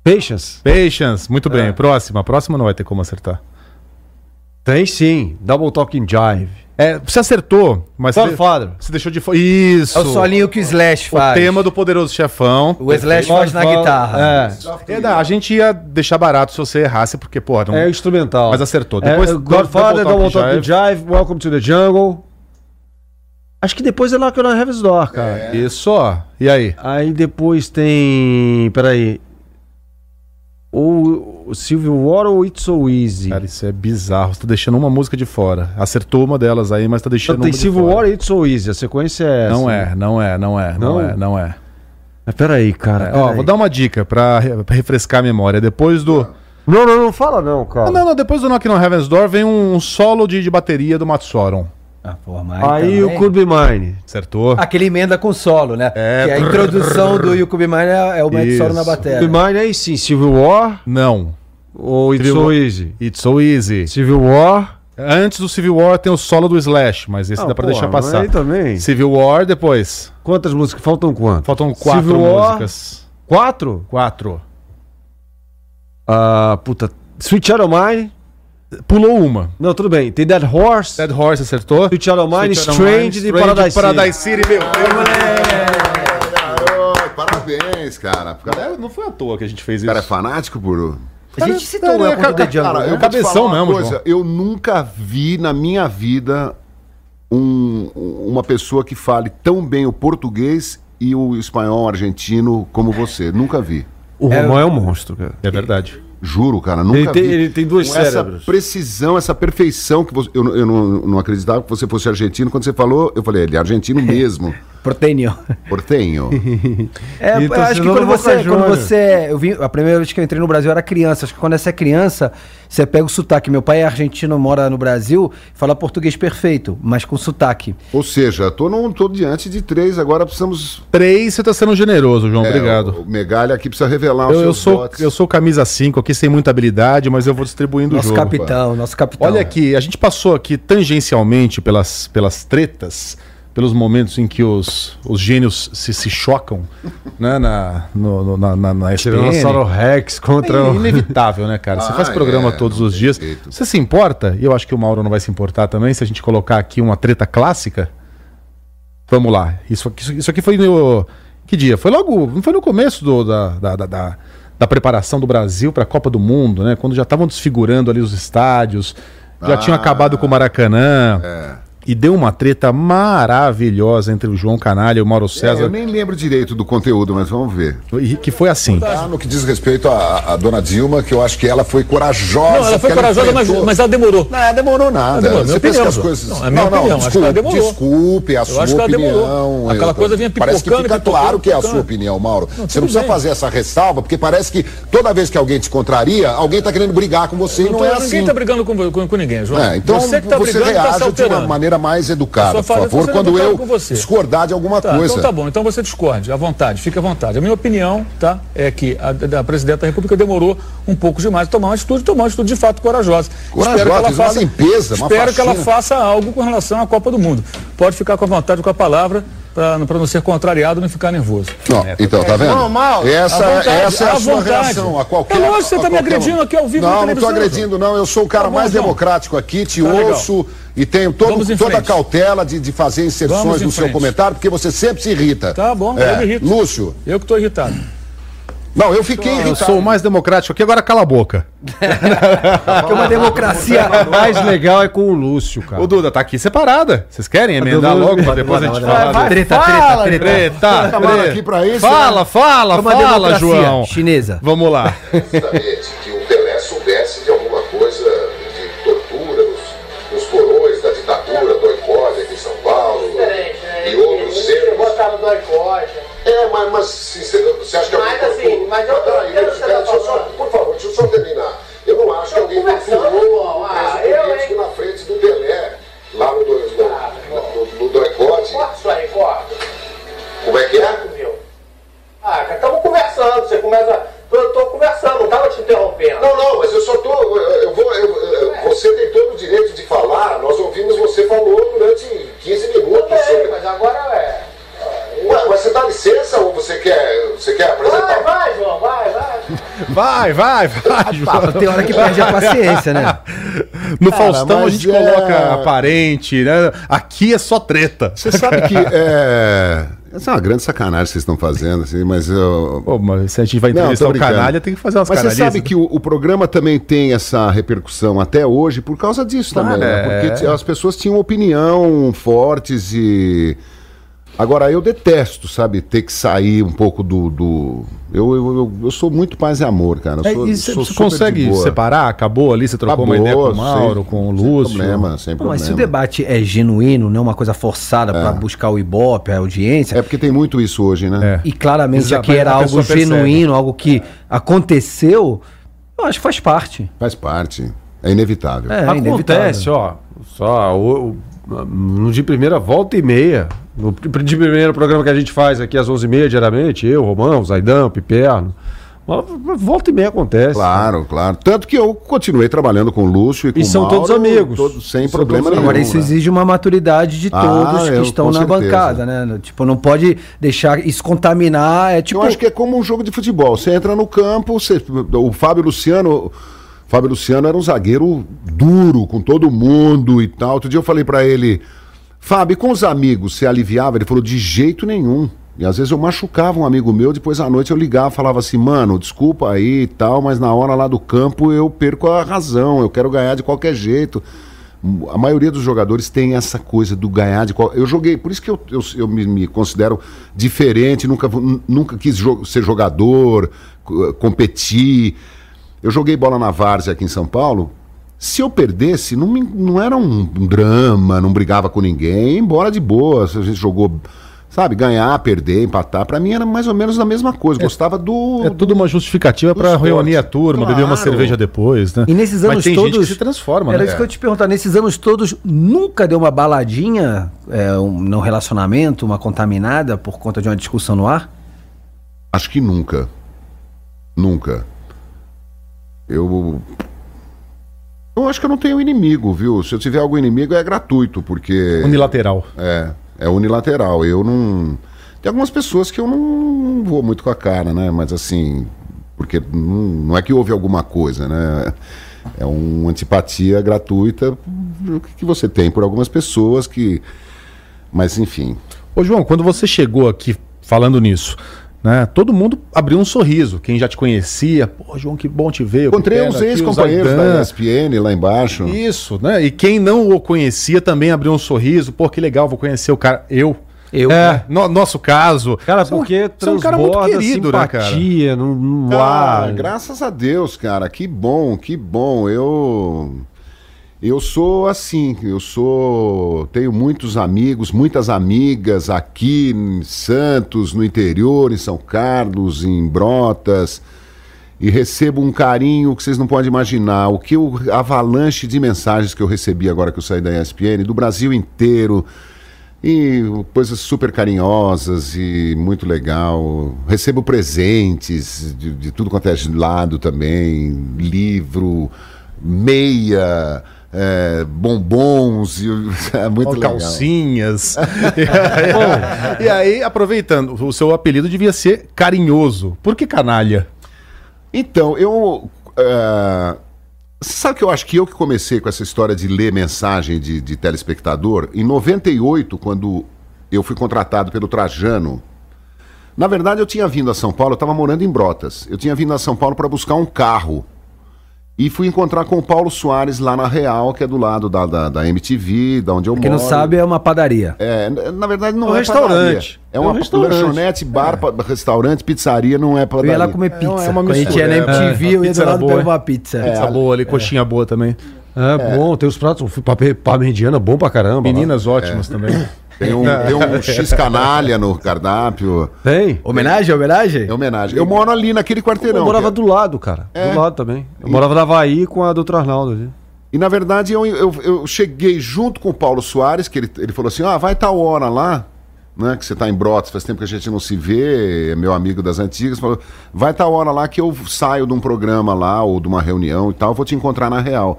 Patience. Patience, muito bem. Próxima, próxima não vai ter como acertar. Tem sim. Double Talking Jive. É, você acertou, mas você, Godfather. você deixou de fora. Isso! É o solinho que o Slash O faz. tema do Poderoso Chefão. O Slash faz na guitarra. É. É, não, a gente ia deixar barato se você errasse, porque, porra, não... É instrumental. Mas acertou. Depois- é, Godfather, Double Talking Talking Jive, Welcome to the Jungle. Acho que depois é Knock on Heaven's Door, cara. Isso, ó. E aí? Aí depois tem. Peraí. Ou o Civil War ou It's So Easy? Cara, isso é bizarro. Você tá deixando uma música de fora. Acertou uma delas aí, mas tá deixando tem uma de Civil fora. War e It's So Easy. A sequência é. Não essa. é, não é, não é, não, Não? é, não é. Mas peraí, cara. É, ó, vou dar uma dica pra, pra refrescar a memória. Depois do, Não, não, não fala não, cara. Não, não, depois do Knock on Heaven's Door vem um solo de, de bateria do Matsoron. Ah, porra, Aí também- o Could Be Mine. Acertou? Aquele emenda com solo, né? É. Que a introdução do You Could Be Mine é, é o Matt Solo na bateria. Could Be Mine aí sim, Civil War Não. ou It's Civil So War. Easy? It's so easy. Civil War. Antes do Civil War tem o solo do Slash, mas esse Ah, dá pra porra, deixar passar. Aí também. Civil War depois. Quantas músicas? Faltam quantas? Faltam quatro Civil War. músicas. Quatro? Quatro. Ah, puta. Sweet of Mine. Pulou uma. Não, tudo bem. Tem Dead Horse. Dead Horse acertou. Sweet Child of Mine, Strange de Paradise, Paradise City, meu. Garoto, parabéns, cara. O cara, é, Não foi à toa que a gente fez o isso. cara é fanático por. A gente citou o the cara. Cara, né? eu cabeção mesmo, coisa. João. Eu nunca vi na minha vida um- uma pessoa que fale tão bem o português e o espanhol argentino como você. Nunca vi. O Romão é um monstro, cara. É verdade. Juro, cara, nunca Ele tem- vi. ele tem dois Com essa cérebros. precisão, essa perfeição que você, eu, não- eu não, não acreditava que você fosse argentino. Quando você falou, eu falei, ele é argentino mesmo. Proteínio. Portenho. É, eu acho que quando você, quando Juniors. você. Eu vim, a primeira vez que eu entrei no Brasil eu era criança. Acho que quando você é criança, você pega o sotaque. Meu pai é argentino, mora no Brasil, fala português perfeito, mas com sotaque. Ou seja, tô, num, tô diante de três, agora precisamos. Três, você tá sendo generoso, João. é, Obrigado. O, o Megalha aqui precisa revelar os Eu, eu seus sou, dotes. eu sou camisa 5 aqui sem muita habilidade, mas eu vou distribuindo Nosso o jogo. capitão, nosso capitão. Olha aqui, a gente passou aqui tangencialmente pelas, pelas tretas, pelos momentos em que os, os gênios se, se chocam né, na, no, no- na, na, na. Tiranossauro Rex contra É o... inevitável, né, cara? Você Ah, faz programa é, todos os dias. jeito. Você se importa? E eu acho que o Mauro não vai se importar também, se a gente colocar aqui uma treta clássica. Vamos lá. Isso aqui, isso- isso aqui foi no. Que dia? Foi logo. Não foi no começo do- da, da, da, da- da preparação do Brasil para a Copa do Mundo, né? Quando já estavam desfigurando ali os estádios, já Ah, tinham acabado com o Maracanã. É. E deu uma treta maravilhosa entre o João Canalha e o Mauro É, César. eu nem lembro direito do conteúdo, mas vamos ver. e Que foi assim. Ah, no que diz respeito à, à dona Dilma, que eu acho que ela foi corajosa. Não, ela foi corajosa, mas, enfrentou- mas ela demorou. Não, demorou nada. demorou, Você minha pensa que opinião, as coisas. Não, é minha opinião, acho que ela demorou. Desculpe, é a sua que ela opinião. Aquela Eu- coisa vinha Parece que pipocando, fica pipocando, claro que é a sua pipocando. opinião, Mauro. Você tudo não precisa bem. fazer essa ressalva, porque parece que toda vez que alguém te contraria, alguém está querendo brigar com você e Não não tô- é Ninguém assim. está brigando com, com, com ninguém, João. É, então você você, que tá brigando e tá reage de uma alterando. Maneira mais educada, por favor, quando eu discordar de alguma Tá, coisa. então tá bom. Então você discorde, à vontade, fique à vontade. A minha opinião, tá, é que a, a presidente da República demorou um pouco demais a tomar uma atitude, tomar uma atitude de fato corajosa. Corajosa, espero que ela uma faça, limpeza, espero que ela faxina. faça algo com relação à Copa do Mundo. Pode ficar com a vontade com a palavra para não ser contrariado e não ficar nervoso. Não, então, tá vendo? Não, mal. Essa, vontade, essa é a à sua vontade. reação a qualquer. É lógico, você a tá me agredindo um. aqui ao vivo na Não, não tô televisão, agredindo, não. Eu sou o cara Tá bom, mais João. democrático aqui, te Tá legal. ouço e tenho todo, toda a cautela de, de fazer inserções no seu frente. comentário, porque você sempre se irrita. Tá bom, É, eu me irrito. Lúcio. Eu que estou irritado. Não, eu fiquei Eu irritado. sou o mais democrático aqui, agora cala a boca. Que é uma democracia. O mais legal é com o Lúcio, cara. Ô, Duda, tá aqui separada. Vocês querem emendar logo pra depois a gente falar? treta, Fala, treta, treta. Treta, aqui pra isso, Fala, né? fala, É fala, João. chinesa. Vamos lá. mas, mas você, acha que Mas, alguém assim, mas eu Peraí, peraí, tá deixa eu só-. Por favor, deixa eu só terminar. Eu não acho que alguém pô. o Ah, preso eu, político hein? na frente do Pelé, lá no, do- no, Ah, no, no, no Doicode. Corta isso aí, corta. Como é que é? Meu. Ah, estamos conversando. Você começa. Eu tô conversando, não tava te interrompendo. Não, não, mas eu só tô. Eu, eu vou. eu- eu- você tem todo o direito de falar. Nós ouvimos você falou durante 15 minutos Também, sobre. mas agora é. Ué, você dá licença ou você quer, você quer apresentar? Vai, vai, João, vai, vai. Vai, vai, vai, João. Tem hora que perde a paciência, né? No Cara, Faustão a gente é- coloca aparente, né? Aqui é só treta. Você sabe que é. Essa é uma grande sacanagem que vocês estão fazendo, assim, mas eu. Pô, mas se a gente vai Não, entrevistar tô o canalha, tem que fazer umas Mas você sabe que o, o programa também tem essa repercussão até hoje por causa disso também, né? é. Porque as pessoas tinham opinião fortes e. Agora, eu detesto, sabe, ter que sair um pouco do. do... Eu, eu, eu, eu sou muito paz e amor, cara. Eu É, sou, e você sou você consegue separar? Acabou ali, você trocou uma Acabou, ideia com o sem- Mauro, com o Sem Lúcio. problema, sem Não, problema. mas se o debate é genuíno, não uma coisa forçada pra buscar o Ibope, a audiência, É porque tem muito isso hoje, né? É. e claramente Exato, aqui era algo percebe. genuíno, algo que aconteceu, Eu acho que faz parte. Faz parte. É inevitável. É, Acontece, inevitável. ó. Só o, o- no de primeira volta e meia. No de primeiro programa que a gente faz aqui às 11h30 diariamente, eu, Romão, Zaidão, Piperno. Volta e meia acontece. Claro, claro. Tanto que eu continuei trabalhando com o Lúcio e com E o são Mauro, todos amigos. todos- sem São problema todos nenhum. Agora, isso né? exige uma maturidade de Ah, todos que eu- estão na certeza. bancada, né? Tipo, não pode deixar isso contaminar. É tipo. Eu acho que é como um jogo de futebol. Você entra no campo, você- o Fábio Luciano. Fábio Luciano era um zagueiro duro com todo mundo e tal. Outro dia eu falei pra ele, Fábio, com os amigos, você aliviava? Ele falou, de jeito nenhum. E às vezes eu machucava um amigo meu, depois à noite eu ligava, falava assim, mano, desculpa aí e tal, mas na hora lá do campo eu perco a razão, eu quero ganhar de qualquer jeito. A maioria dos jogadores tem essa coisa do ganhar de qual. Eu joguei, por isso que eu, eu, eu me, me considero diferente, nunca, nunca quis jo- ser jogador, co- competir. Eu joguei bola na Várzea aqui em São Paulo. Se eu perdesse, não, me- não era um drama, não brigava com ninguém, embora de boa. Se a gente jogou, sabe, ganhar, perder, empatar, pra mim era mais ou menos a mesma coisa. Gostava do. É tudo uma justificativa esporte. reunir a turma, beber uma Claro. cerveja depois, né? E nesses anos Mas tem todos. gente que se transforma, Era né? isso que eu ia te perguntar. Nesses anos todos, nunca deu uma baladinha é, um, num relacionamento, uma contaminada por conta de uma discussão no ar? Acho que nunca. Nunca. Eu. Eu acho que eu não tenho inimigo, viu? Se eu tiver algum inimigo é gratuito, porque. Unilateral. É, é unilateral. Eu não. Tem algumas pessoas que eu não, vou muito com a cara, né? Mas assim. Porque não, não é que houve alguma coisa, né? É uma antipatia gratuita que você tem por algumas pessoas que. Mas enfim. Ô, João, quando você chegou aqui falando nisso, né? Todo mundo abriu um sorriso. Quem já te conhecia, pô, João, que bom te ver. Encontrei uns ex-companheiros da ESPN lá embaixo. Isso, né? E quem não o conhecia também abriu um sorriso. Pô, que legal, vou conhecer o cara. Eu. Eu. É, no- nosso caso. Cara, Você é um- porque você é um cara muito querido, né, cara? simpatia no, no Ah, ar. graças a Deus, cara. Que bom, que bom. Eu eu sou assim, eu sou tenho muitos amigos, muitas amigas aqui em Santos, no interior, em São Carlos, em Brotas. E recebo um carinho que vocês não podem imaginar. O que o avalanche de mensagens que eu recebi agora que eu saí da ESPN, do Brasil inteiro, e coisas super carinhosas e muito legal. Recebo presentes de, de tudo quanto é lado também, livro, meia, é, bombons, e, é muito Ó, legal. calcinhas. e, aí, e aí, aproveitando, o seu apelido devia ser carinhoso. Por que canalha? Então, eu. Você sabe que eu acho que eu que comecei com essa história de ler mensagem de, de telespectador? Em 98, quando eu fui contratado pelo Trajano. Na verdade, eu tinha vindo a São Paulo, eu estava morando em Brotas. Eu tinha vindo a São Paulo para buscar um carro. E fui encontrar com o Paulo Soares lá na Real, que é do lado da, da, da MTV, da onde eu Quem moro. não sabe é uma padaria. É, na verdade não É um é, restaurante. padaria. É É um uma restaurante. lanchonete, bar, pa- restaurante, pizzaria, não é Eu padaria. ia lá comer pizza. é uma Quando a gente ia na mistura, é. MTV, É, eu ia pizza do era lado boa, pegar uma pizza. Pizza boa ali, coxinha boa também. É, bom, tem os pratos. Parmegiana, bom pra caramba. lá. Meninas ótimas também. Tem um, tem um X canalha no cardápio. Tem. Homenagem, homenagem? É homenagem. Eu moro ali naquele quarteirão. Eu morava que do lado, cara. É. Do lado também. Eu morava na Havaí com a doutora Arnaldo ali. é- E na verdade eu, eu, eu cheguei junto com o Paulo Soares, que ele, ele falou assim: ah, vai tal hora lá, né? Que você tá em Brotas, faz tempo que a gente não se vê, é meu amigo das antigas. Falou: vai tal hora lá que eu saio de um programa lá, ou de uma reunião e tal, vou te encontrar na real.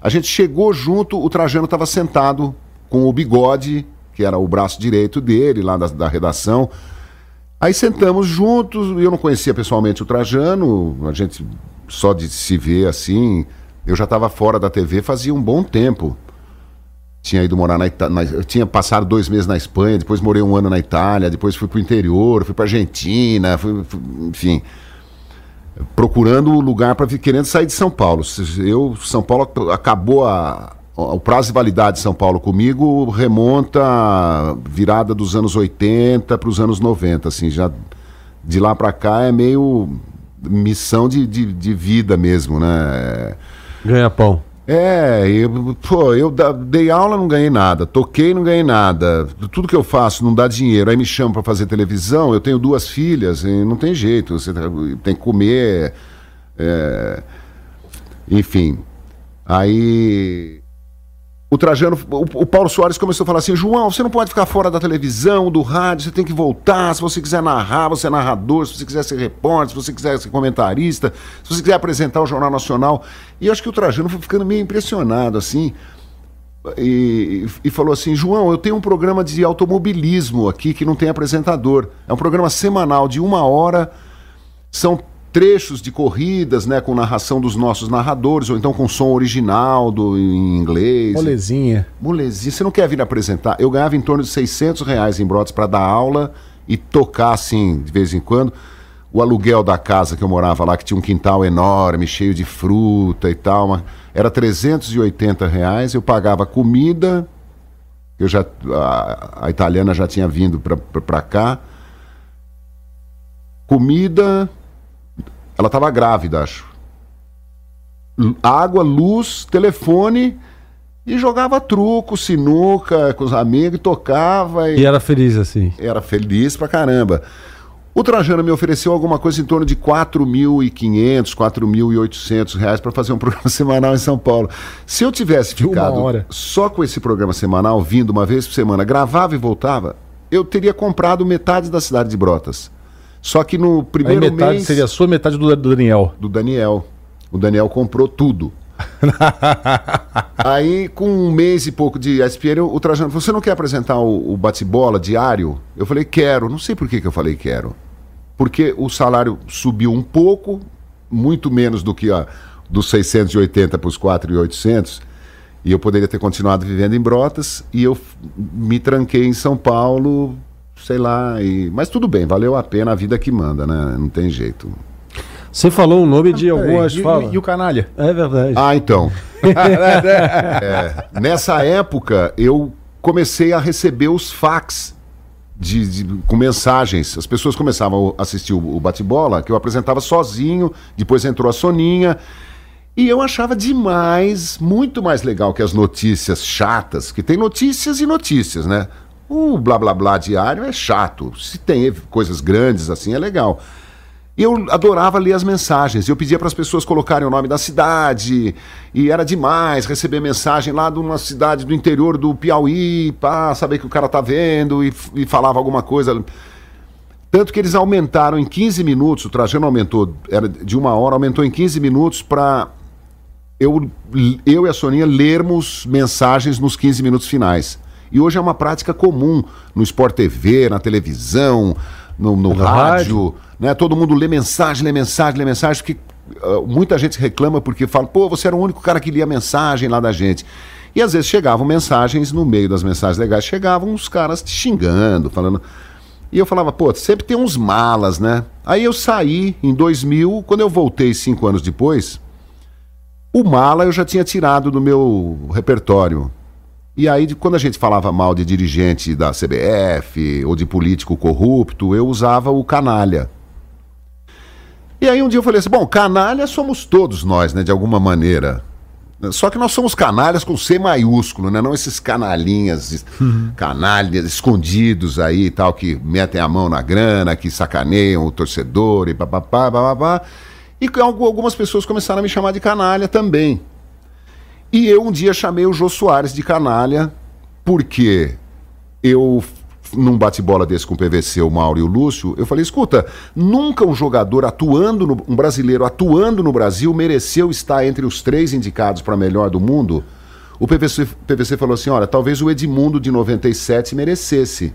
A gente chegou junto, o Trajano estava sentado com o bigode, que era o braço direito dele, lá da, da redação. Aí sentamos juntos, eu não conhecia pessoalmente o Trajano, a gente só de se ver assim. Eu já estava fora da TV fazia um bom tempo. Tinha ido morar na Itália, tinha passado dois meses na Espanha, depois morei um ano na Itália, depois fui para o interior, fui para Argentina, fui, fui- enfim, procurando lugar para querendo sair de São Paulo. Eu, São Paulo acabou a, o prazo de validade de São Paulo comigo remonta à virada dos anos 80 para os anos 90, assim, já de lá para cá é meio missão de, de, de vida mesmo, né? Ganha pão. É, eu, pô, eu da- dei aula, não ganhei nada, toquei, não ganhei nada. Tudo que eu faço não dá dinheiro. Aí me chamam para fazer televisão, eu tenho duas filhas, e não tem jeito, você tá- tem que comer. é, Enfim. Aí. O Trajano, o, o Paulo Soares começou a falar assim: João, você não pode ficar fora da televisão, do rádio, você tem que voltar. Se você quiser narrar, você é narrador. Se você quiser ser repórter, se você quiser ser comentarista, se você quiser apresentar o Jornal Nacional. E acho que o Trajano foi ficando meio impressionado, assim. E, e falou assim: João, eu tenho um programa de automobilismo aqui que não tem apresentador. É um programa semanal de uma hora. São trechos de corridas, né, com narração dos nossos narradores, ou então com som original do, em inglês. Molezinha. Molezinha. Você não quer vir apresentar? Eu ganhava em torno de 600 reais em brotes para dar aula e tocar assim, de vez em quando. O aluguel da casa que eu morava lá, que tinha um quintal enorme, cheio de fruta e tal, mas era 380 reais. Eu pagava comida, eu já, a, a italiana já tinha vindo para cá. Comida, ela estava grávida, acho. Água, luz, telefone e jogava truco, sinuca com os amigos, e tocava e, E era feliz assim. era feliz pra caramba. O Trajano me ofereceu alguma coisa em torno de 4.500, 4.800 reais para fazer um programa semanal em São Paulo. Se eu tivesse ficado só com esse programa semanal, vindo uma vez por semana, gravava e voltava, eu teria comprado metade da cidade de Brotas. Só que no Aí primeiro metade mês seria a sua, metade do, do Daniel. do Daniel. O Daniel comprou tudo. Aí, com um mês e pouco de ESPN, o Trajano falou: Você não quer apresentar o, o bate-bola diário? Eu falei: Quero. Não sei por que, que eu falei quero. Porque o salário subiu um pouco, muito menos do que a, dos 680 para os 4.800. E eu poderia ter continuado vivendo em Brotas. E eu me tranquei em São Paulo, sei lá. E... Mas tudo bem, valeu a pena a vida que manda, né? Não tem jeito. Você falou o nome de Peraí, algumas e, falas. e- e o canalha? É verdade. Ah, então. É, nessa época, eu comecei a receber os fax de, de- com mensagens. As pessoas começavam a assistir o, o bate-bola, que eu apresentava sozinho, depois entrou a Soninha. E eu achava demais, muito mais legal que as notícias chatas, que tem notícias e notícias, né? O blá blá blá diário é chato. Se tem coisas grandes assim, é legal. Eu adorava ler as mensagens. Eu pedia para as pessoas colocarem o nome da cidade. E era demais receber mensagem lá de uma cidade do interior do Piauí, para saber que o cara tá vendo e, e falava alguma coisa. Tanto que eles aumentaram em 15 minutos, o Trajano aumentou, era de uma hora, aumentou em 15 minutos para eu, eu e a Soninha lermos mensagens nos 15 minutos finais. E hoje é uma prática comum no Sport TV, na televisão, no, no No rádio, né? Todo mundo lê mensagem, lê mensagem, lê mensagem, porque ah, muita gente reclama porque fala, pô, você era o único cara que lia mensagem lá da gente. E às vezes chegavam mensagens, no meio das mensagens legais, chegavam uns caras te xingando, falando. E eu falava, pô, sempre tem uns malas, né? Aí eu saí em 2000, quando eu voltei cinco anos depois, o mala eu já tinha tirado do meu repertório. E aí, quando a gente falava mal de dirigente da CBF ou de político corrupto, eu usava o canalha. E aí um dia eu falei assim: bom, canalha somos todos nós, né, de alguma maneira. Só que nós somos canalhas com C maiúsculo, né? Não esses canalhinhas, es- canalhas escondidos aí e tal, que metem a mão na grana, que sacaneiam o torcedor e papapá, papapá. E algumas pessoas começaram a me chamar de canalha também. E eu um dia chamei o Jô Soares de canalha, porque eu, num bate-bola desse com o PVC, o Mauro e o Lúcio, eu falei: escuta, nunca um jogador atuando, no, um brasileiro atuando no Brasil mereceu estar entre os três indicados para melhor do mundo. O PVC, PVC falou assim: olha, talvez o Edmundo de 97 merecesse,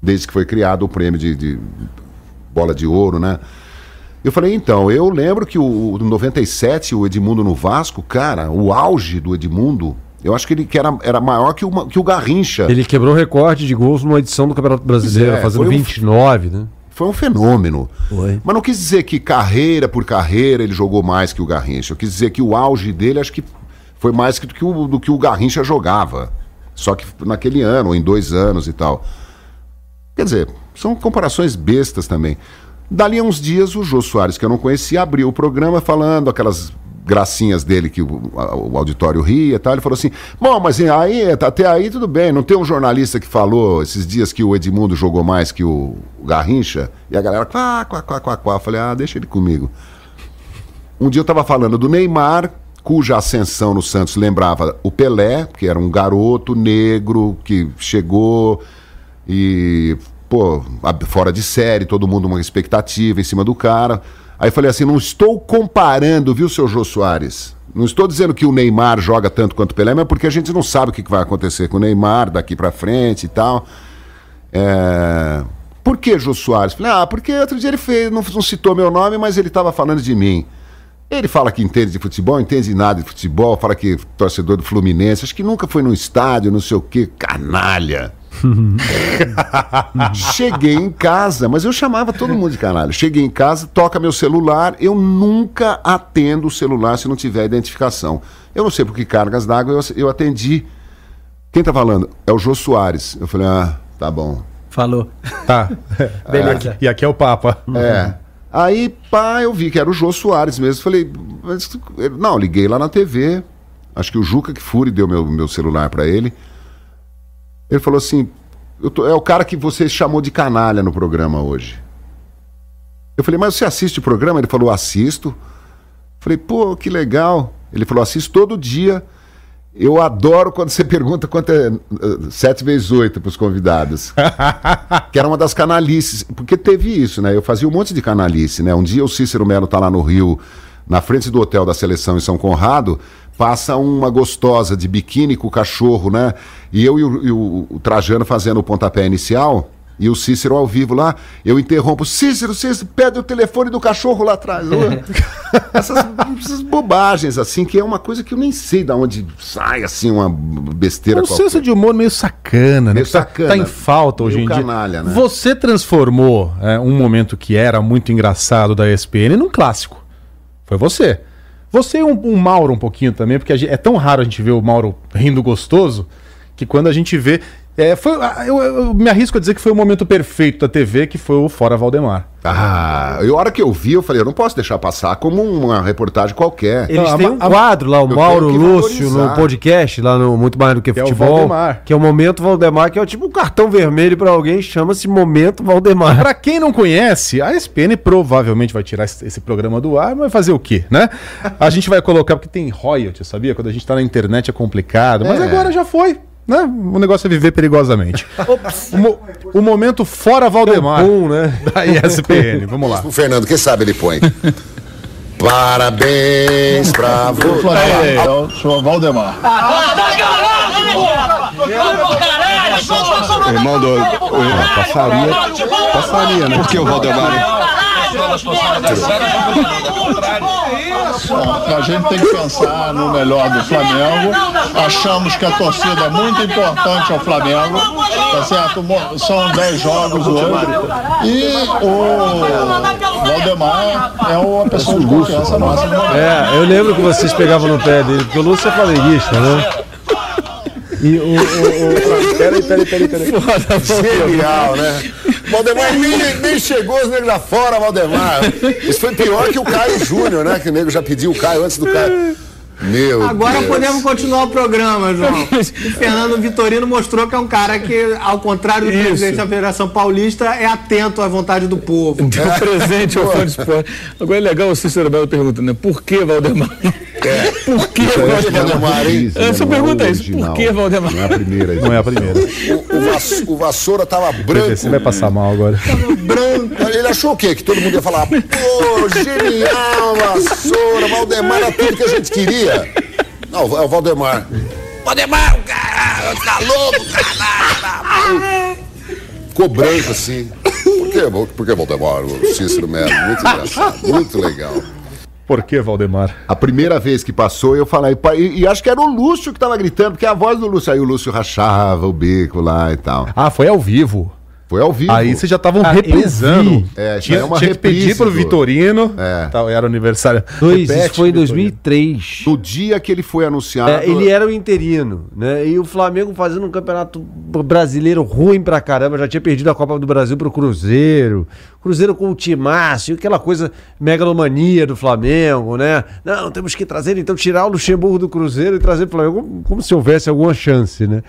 desde que foi criado o prêmio de, de bola de ouro, né? Eu falei, então, eu lembro que o, o 97, o Edmundo no Vasco, cara, o auge do Edmundo, eu acho que ele que era, era maior que o, que o Garrincha. Ele quebrou o recorde de gols numa edição do Campeonato Brasileiro, é, fazendo um- 29, né? Foi um fenômeno. Foi. Mas não quis dizer que carreira por carreira ele jogou mais que o Garrincha. Eu quis dizer que o auge dele acho que foi mais que do que o, do que o Garrincha jogava. Só que naquele ano, ou em dois anos e tal. Quer dizer, são comparações bestas também. Dali a uns dias, o Jô Soares, que eu não conhecia, abriu o programa falando aquelas gracinhas dele que o, o auditório ria e tal. Ele falou assim: Bom, mas aí, até aí tudo bem. Não tem um jornalista que falou esses dias que o Edmundo jogou mais que o, Garrincha? E a galera, quá, quá, quá, quá, quá. Falei: Ah, deixa ele comigo. Um dia eu tava falando do Neymar cuja ascensão no Santos lembrava o Pelé, que era um garoto negro que chegou e, pô, fora de série, todo mundo uma expectativa em cima do cara. Aí falei assim: não estou comparando, viu, seu Jô Soares? Não estou dizendo que o Neymar joga tanto quanto o Pelé, mas porque a gente não sabe o que vai acontecer com o Neymar daqui pra frente e tal. É... Por que Jô Soares? Falei, ah, porque outro dia ele fez, não, não citou meu nome, mas ele estava falando de mim. Ele fala que entende de futebol, entende nada de futebol, fala que torcedor do Fluminense, acho que nunca foi no estádio, não sei o quê, canalha. Cheguei em casa, mas eu chamava todo mundo de canalha. Cheguei em casa, toca meu celular, eu nunca atendo o celular se não tiver identificação. Eu não sei por que cargas d'água eu, eu atendi. Quem tá falando? É o Jô Soares. Eu falei, ah, tá bom. Falou. Tá. Beleza. E aqui é o Papa. É. Aí, pá, eu vi que era o Jô Soares mesmo. Falei, mas, não, liguei lá na TV. Acho que o Juca que Furi deu meu, meu celular pra ele. Ele falou assim: tô- é o cara que você chamou de canalha no programa hoje. Eu falei, mas você assiste o programa? Ele falou, assisto. Falei, pô, que legal. Ele falou, assisto todo dia. Eu adoro quando você pergunta quanto é uh, sete vezes oito para os convidados. que era uma das canalices. Porque teve isso, né? Eu fazia um monte de canalice, né? Um dia o Cícero Melo tá lá no Rio, na frente do hotel da seleção em São Conrado, passa uma gostosa de biquíni com o cachorro, né? E eu e o, e o- Trajano fazendo o pontapé inicial. E o Cícero ao vivo lá, eu interrompo. Cícero, Cícero, pede o telefone do cachorro lá atrás. essas, essas bobagens, assim, que é uma coisa que eu nem sei de onde sai, assim, uma besteira Um senso de humor meio sacana, né? Meio Que tá- sacana. Tá em falta hoje Meio em dia. canalha, né? Você transformou é, um momento que era muito engraçado da ESPN num clássico. Foi você. Você e um, um Mauro um pouquinho também, porque gente- é tão raro a gente ver o Mauro rindo gostoso que quando a gente vê. é, foi, ah, eu, eu me arrisco a dizer que foi o momento perfeito da TV, que foi o Fora Valdemar. Ah, e a hora que eu vi, eu falei, eu não posso deixar passar como uma reportagem qualquer. Eles Não, têm a- um a- quadro lá, o eu Mauro Lúcio, valorizar. no podcast, lá no Muito Mais do que, Que é o Futebol. Valdemar. Que é o Momento Valdemar, que é tipo um cartão vermelho pra alguém, chama-se Momento Valdemar. Pra quem não conhece, a ESPN provavelmente vai tirar esse, esse programa do ar, mas vai fazer o quê, né? A gente vai colocar, porque tem royalty, sabia? Quando a gente tá na internet é complicado, mas É. agora já foi, né? O negócio é viver perigosamente. o, mo- o momento fora Valdemar Bom, né? da ESPN, vamos lá. O Fernando, quem sabe ele põe. Parabéns pra você. É o senhor Valdemar. Irmão do. passaria, passaria, né? Por que o Valdemar? A gente tem que pensar no melhor do Flamengo. Achamos que a torcida é muito importante ao Flamengo. Tá certo? São 10 jogos hoje. E o Valdemar é uma pessoa de confiança nossa no momento. É, eu lembro que vocês pegavam no pé dele, porque o Lúcio é flamenguista, né? E o, o, o- Peraí, peraí, peraí, peraí. Genial, né? Valdemar nem, nem chegou os negros lá fora, Valdemar. Isso foi pior que o Caio Júnior, né? Que o nego já pediu o Caio antes do Caio. Meu Agora Deus. podemos continuar o programa, João. O Fernando Vitorino mostrou que é um cara que, ao contrário do presidente da Federação Paulista, é atento à vontade do povo. Deu presente ao fã de esporte. Agora é legal o Cícero Belo perguntando, né? Por que Valdemar? Por que Valdemar? Valdemar, hein? Essa pergunta é isso. Por que Valdemar? Não é a primeira. Não é a primeira. O, o Vass- o Vassoura tava Você branco. vai passar mal agora. Ele achou o quê? Que todo mundo ia falar, pô, genial, Vassoura, Valdemar era tudo que a gente queria. Não, é o Valdemar. Valdemar, o cara, tá louco, caralho. Ficou branco assim. Por que, por que Valdemar? O Cícero Melo, muito engraçado, muito legal. Por que Valdemar? A primeira vez que passou, eu falei, e, e acho que era o Lúcio que tava gritando, porque a voz do Lúcio, aí o Lúcio rachava o bico lá e tal. Ah, foi ao vivo. Foi ao vivo. Aí vocês já estavam Ah, reprisando. É, tinha, é uma tinha que pedir pro do- Vitorino. É. Tal, era aniversário. dois, Repete, isso foi em Vitorino. 2003. No dia que ele foi anunciado. É, ele era o interino, né? E o Flamengo fazendo um campeonato brasileiro ruim pra caramba, já tinha perdido a Copa do Brasil pro Cruzeiro. Cruzeiro com o Timácio, aquela coisa megalomania do Flamengo, né? Não, temos que trazer, então, tirar o Luxemburgo do Cruzeiro e trazer pro Flamengo como, como se houvesse alguma chance, né?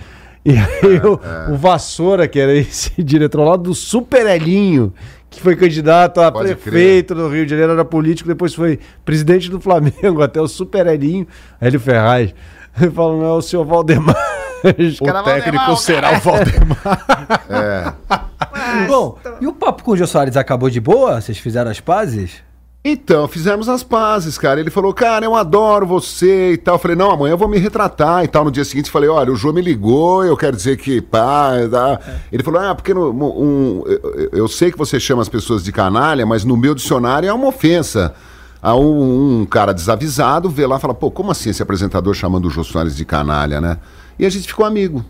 E aí o, o Vassoura, que era esse diretor lá do Super Elinho, que foi candidato a Pode prefeito no Rio de Janeiro, era político, depois foi presidente do Flamengo, até o super Elinho, Hélio Ferraz. Ele falou, não, é o senhor Valdemar. O caras, técnico "Valdemar, será o Valdemar. É. Bom, e o papo com o Jô Soares acabou de boa? Vocês fizeram as pazes? Então, fizemos as pazes, cara. Ele falou, cara, eu adoro você e tal. Eu falei, não, amanhã eu vou me retratar e tal. No dia seguinte, falei, olha, o João me ligou, eu quero dizer que, pá, dá. Ele falou, ah, porque no- um, eu, sei que você chama as pessoas de canalha, mas no meu dicionário é uma ofensa. Aí um, um cara desavisado vê lá e fala, pô, como assim esse apresentador chamando o Jô Soares de canalha, né? E a gente ficou amigo.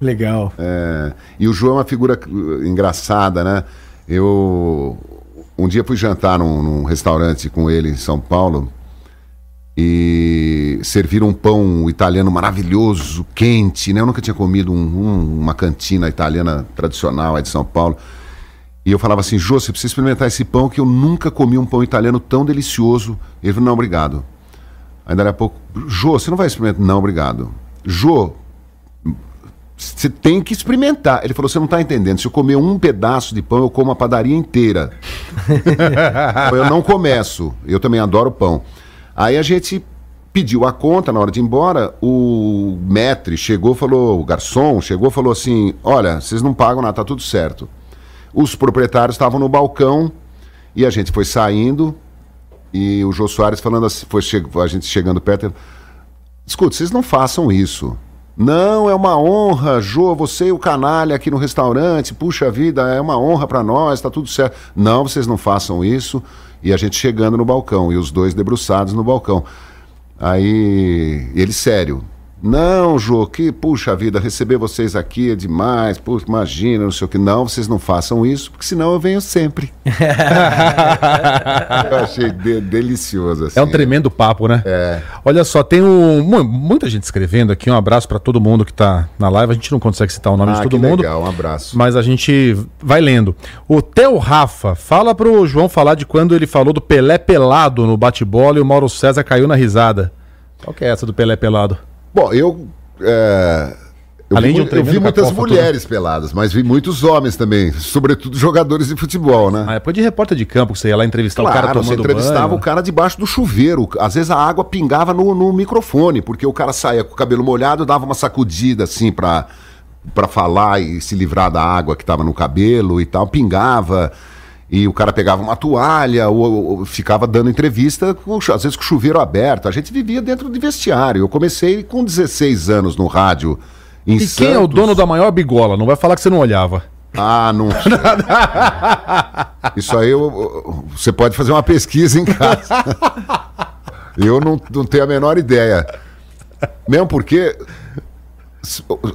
Legal. É, e o João é uma figura engraçada, né? Eu dia fui jantar num, num restaurante com ele em São Paulo e serviram um pão italiano maravilhoso, quente, né? Eu nunca tinha comido um- um- uma cantina italiana tradicional aí de São Paulo. E eu falava assim, Jô, você precisa experimentar esse pão que eu nunca comi um pão italiano tão delicioso. Ele falou, não, obrigado. Aí dali a pouco, Jô, você não vai experimentar? Não, obrigado. Jô, você tem que experimentar. Ele falou: você não está entendendo. Se eu comer um pedaço de pão, eu como a padaria inteira. eu não começo. Eu também adoro pão. Aí a gente pediu a conta na hora de ir embora. O maître chegou, falou, o garçom chegou, falou assim: olha, vocês não pagam nada, tá tudo certo. Os proprietários estavam no balcão e a gente foi saindo. E o Jô Soares falando assim, foi a gente chegando perto. ele, Escuta, vocês não façam isso. Não, é uma honra, Jô, você e o canalha aqui no restaurante, puxa vida, é uma honra pra nós, tá tudo certo. Não, vocês não façam isso. E a gente chegando no balcão, e os dois debruçados no balcão. Aí, ele sério. Não, Jô, que puxa vida, receber vocês aqui é demais, puxa, imagina, não sei o que. Não, vocês não façam isso, porque senão eu venho sempre. eu achei de- delicioso. Assim. É um tremendo papo, né? É. Olha só, tem um, mu- muita gente escrevendo aqui. Um abraço pra todo mundo que tá na live. A gente não consegue citar o nome Ah, de todo que mundo. legal, um abraço. Mas a gente vai lendo. O Theo Rafa, fala pro João falar de quando ele falou do Pelé pelado no bate-bola e o Mauro César caiu na risada. Qual que é essa do Pelé pelado? Bom, eu. é, eu Além vi, de um eu vi muitas mulheres peladas, mas vi muitos homens também, sobretudo jogadores de futebol, né? Na época de repórter de campo, que você ia lá entrevistar o cara Claro, você tomando entrevistava banho. o cara debaixo do chuveiro. Às vezes a água pingava no, no microfone, porque o cara saía com o cabelo molhado, dava uma sacudida assim pra, pra falar e se livrar da água que tava no cabelo e tal, pingava. E o cara pegava uma toalha ou, ou ficava dando entrevista, com, às vezes com o chuveiro aberto. A gente vivia dentro de vestiário. Eu comecei com 16 anos no rádio em E quem é o Santos. dono da maior bigola? Não vai falar que você não olhava. Ah, não. Isso aí eu- você pode fazer uma pesquisa em casa. Eu não, não tenho a menor ideia. Mesmo porque.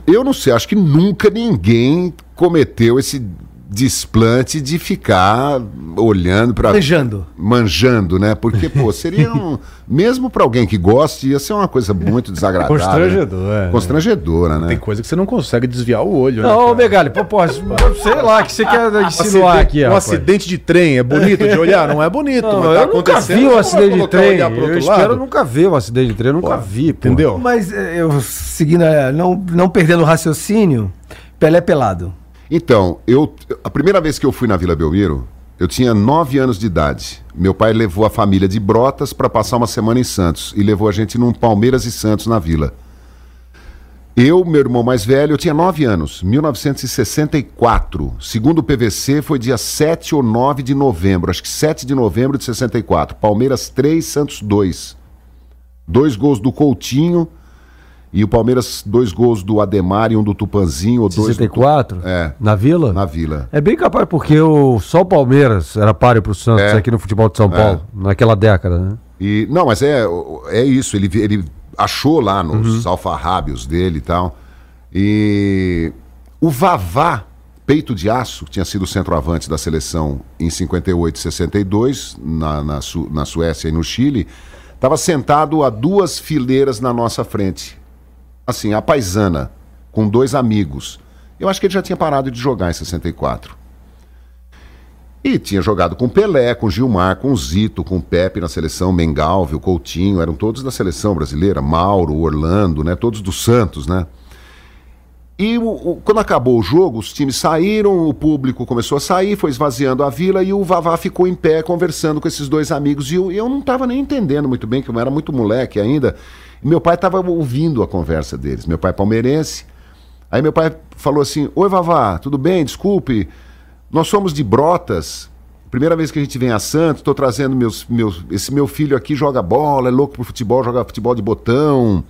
Eu não sei, acho que nunca ninguém cometeu esse desplante de ficar olhando para Manjando. manjando, né? Porque pô, seria um, mesmo para alguém que goste, ia ser uma coisa muito desagradável. Constrangedor, é. Constrangedora, né? Tem coisa que você não consegue desviar o olho, né? Não, ô cara? Megali, pô, pô, sei lá, que você quer insinuar Acidente- aqui, um rapaz. acidente de trem é bonito de olhar? Não é bonito, Não, mas tá eu nunca vi um acidente de trem. Eu espero lado? nunca ver um acidente de trem, eu nunca vi, pô. Entendeu? Mas eh, eu, seguindo, eh, não, não perdendo o raciocínio, Pelé pelado. Então, eu, a primeira vez que eu fui na Vila Belmiro, eu tinha nove anos de idade. Meu pai levou a família de Brotas para passar uma semana em Santos e levou a gente num Palmeiras e Santos na Vila. Eu, meu irmão mais velho, eu tinha nove anos, 1964. Segundo o PVC, foi dia 7 ou 9 de novembro, acho que 7 de novembro de 64. Palmeiras 3, Santos 2. Dois gols do Coutinho e o Palmeiras, dois gols do Ademar e um do Tupanzinho. Ou dois do 64? É. Na Vila? Na Vila. É bem capaz, porque o, só o Palmeiras era páreo pro Santos É. aqui no futebol de São Paulo, naquela década, né? E, não, mas é, é isso. Ele, ele achou lá nos alfarrábios dele e tal. E o Vavá, peito de aço, tinha sido centroavante da seleção em 58 e 62, na, na, Su- na Suécia e no Chile, estava sentado a duas fileiras na nossa frente. Assim, a paisana, com dois amigos. Eu acho que ele já tinha parado de jogar em 64. E tinha jogado com Pelé, com Gilmar, com Zito, com Pepe na seleção, Mengalvio, Coutinho, eram todos da seleção brasileira, Mauro, Orlando, né? Todos do Santos, né? E o- o- quando acabou o jogo, os times saíram, o público começou a sair, foi esvaziando a vila e o Vavá ficou em pé conversando com esses dois amigos. E eu, eu não estava nem entendendo muito bem, que eu era muito moleque ainda. Meu pai estava ouvindo a conversa deles. Meu pai é palmeirense. Aí meu pai falou assim: Oi, Vavá, tudo bem? Desculpe. Nós somos de Brotas. Primeira vez que a gente vem a Santos, estou trazendo meus, meus. Esse meu filho aqui joga bola, é louco por futebol, joga futebol de botão.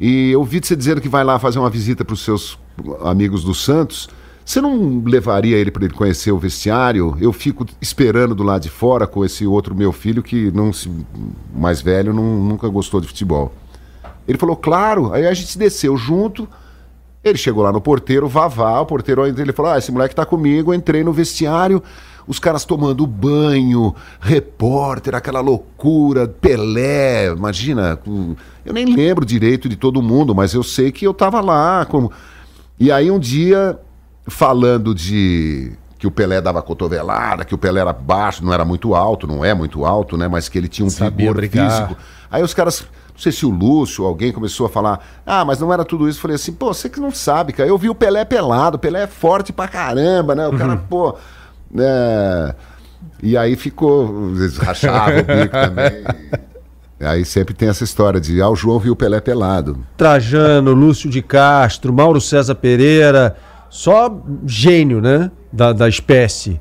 E eu ouvi você dizendo que vai lá fazer uma visita para os seus amigos do Santos. Você não levaria ele para ele conhecer o vestiário? Eu fico esperando do lado de fora com esse outro meu filho que não se mais velho não, nunca gostou de futebol. Ele falou, claro. Aí a gente desceu junto. Ele chegou lá no porteiro, Vavá, o porteiro ele falou: Ah, esse moleque tá comigo, eu entrei no vestiário, os caras tomando banho, repórter, aquela loucura, Pelé, imagina. Eu nem lembro direito de todo mundo, mas eu sei que eu tava lá. Como... E aí um dia, falando de que o Pelé dava cotovelada, que o Pelé era baixo, não era muito alto, não é muito alto, né? Mas que ele tinha um Sabia brigar. físico. Aí os caras, não sei se o Lúcio ou alguém começou a falar, ah, mas não era tudo isso. Eu falei assim, pô, você que não sabe, cara. Eu vi o Pelé pelado, o Pelé é forte pra caramba, né? O cara, pô. né? E aí ficou, eles rachavam o bico também. Aí sempre tem essa história de, ah, o João viu o Pelé pelado. Trajano, Lúcio de Castro, Mauro César Pereira, só gênio, né? Da, da espécie.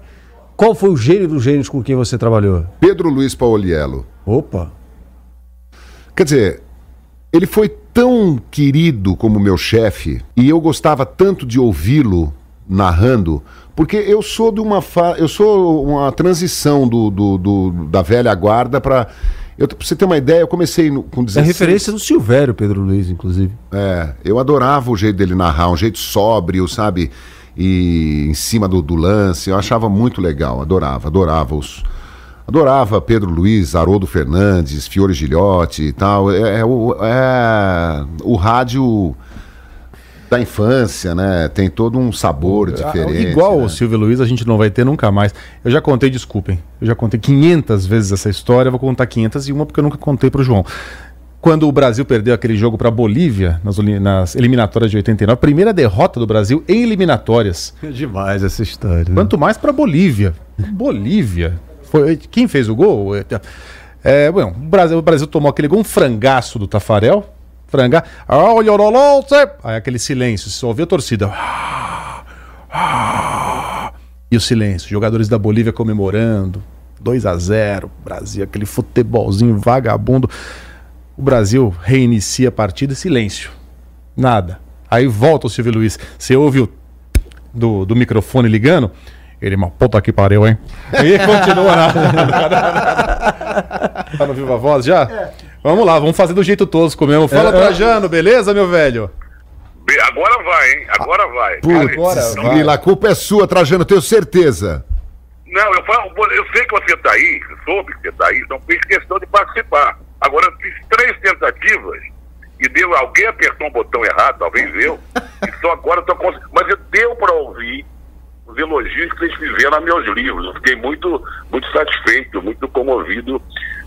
Qual foi o gênio dos gênios com quem você trabalhou? Pedro Luiz Pauliello. Opa! Quer dizer, ele foi tão querido como meu chefe e eu gostava tanto de ouvi-lo narrando, porque eu sou de uma fa... eu sou uma transição do, do- do- da velha guarda para eu pra você ter uma ideia, eu comecei no- com É 16 referência do Silvério, Pedro Luiz, inclusive. é, eu adorava o jeito dele narrar, um jeito sóbrio, sabe? E em cima do, do lance, eu achava muito legal, adorava, adorava os. Adorava Pedro Luiz, Haroldo Fernandes, Fiore Gilhote e tal. É, é o, é o rádio da infância, né? Tem todo um sabor diferente. Ah, Igual né? o Silvio Luiz, a gente não vai ter nunca mais. Eu já contei, desculpem, eu já contei 500 vezes essa história, vou contar 501 porque eu nunca contei pro João. Quando o Brasil perdeu aquele jogo para Bolívia nas, nas eliminatórias de 89, a primeira derrota do Brasil em eliminatórias. É demais essa história. né? Quanto mais para Bolívia. Bolívia. Foi, quem fez o gol? É, bom, o, Brasil, o Brasil tomou aquele gol, um frangaço do Tafarel. Franga. Ah. Aí aquele silêncio, só ouvia a torcida. E o silêncio, jogadores da Bolívia comemorando. 2 a 0 Brasil, aquele futebolzinho vagabundo. O Brasil reinicia a partida e silêncio. Nada. Aí volta o Silvio Luiz. Você ouve o do, do microfone ligando. Ele, uma puta que pariu, hein? E continua na. tá no Viva Voz já? Vamos lá, vamos fazer do jeito tosco mesmo. Fala, Trajano, beleza, meu velho? Agora vai, hein? Agora vai. Putz, Cara, Grila, a culpa é sua, Trajano, tenho certeza. Não, eu, falo, eu sei que você está aí, soube que você está aí, então fiz questão de participar. Agora, eu fiz três tentativas e deu, alguém apertou um botão errado, talvez eu, e só agora estou conseguindo. Mas eu- deu para ouvir os elogios que vocês fizeram a meus livros. Eu fiquei muito, muito satisfeito, muito comovido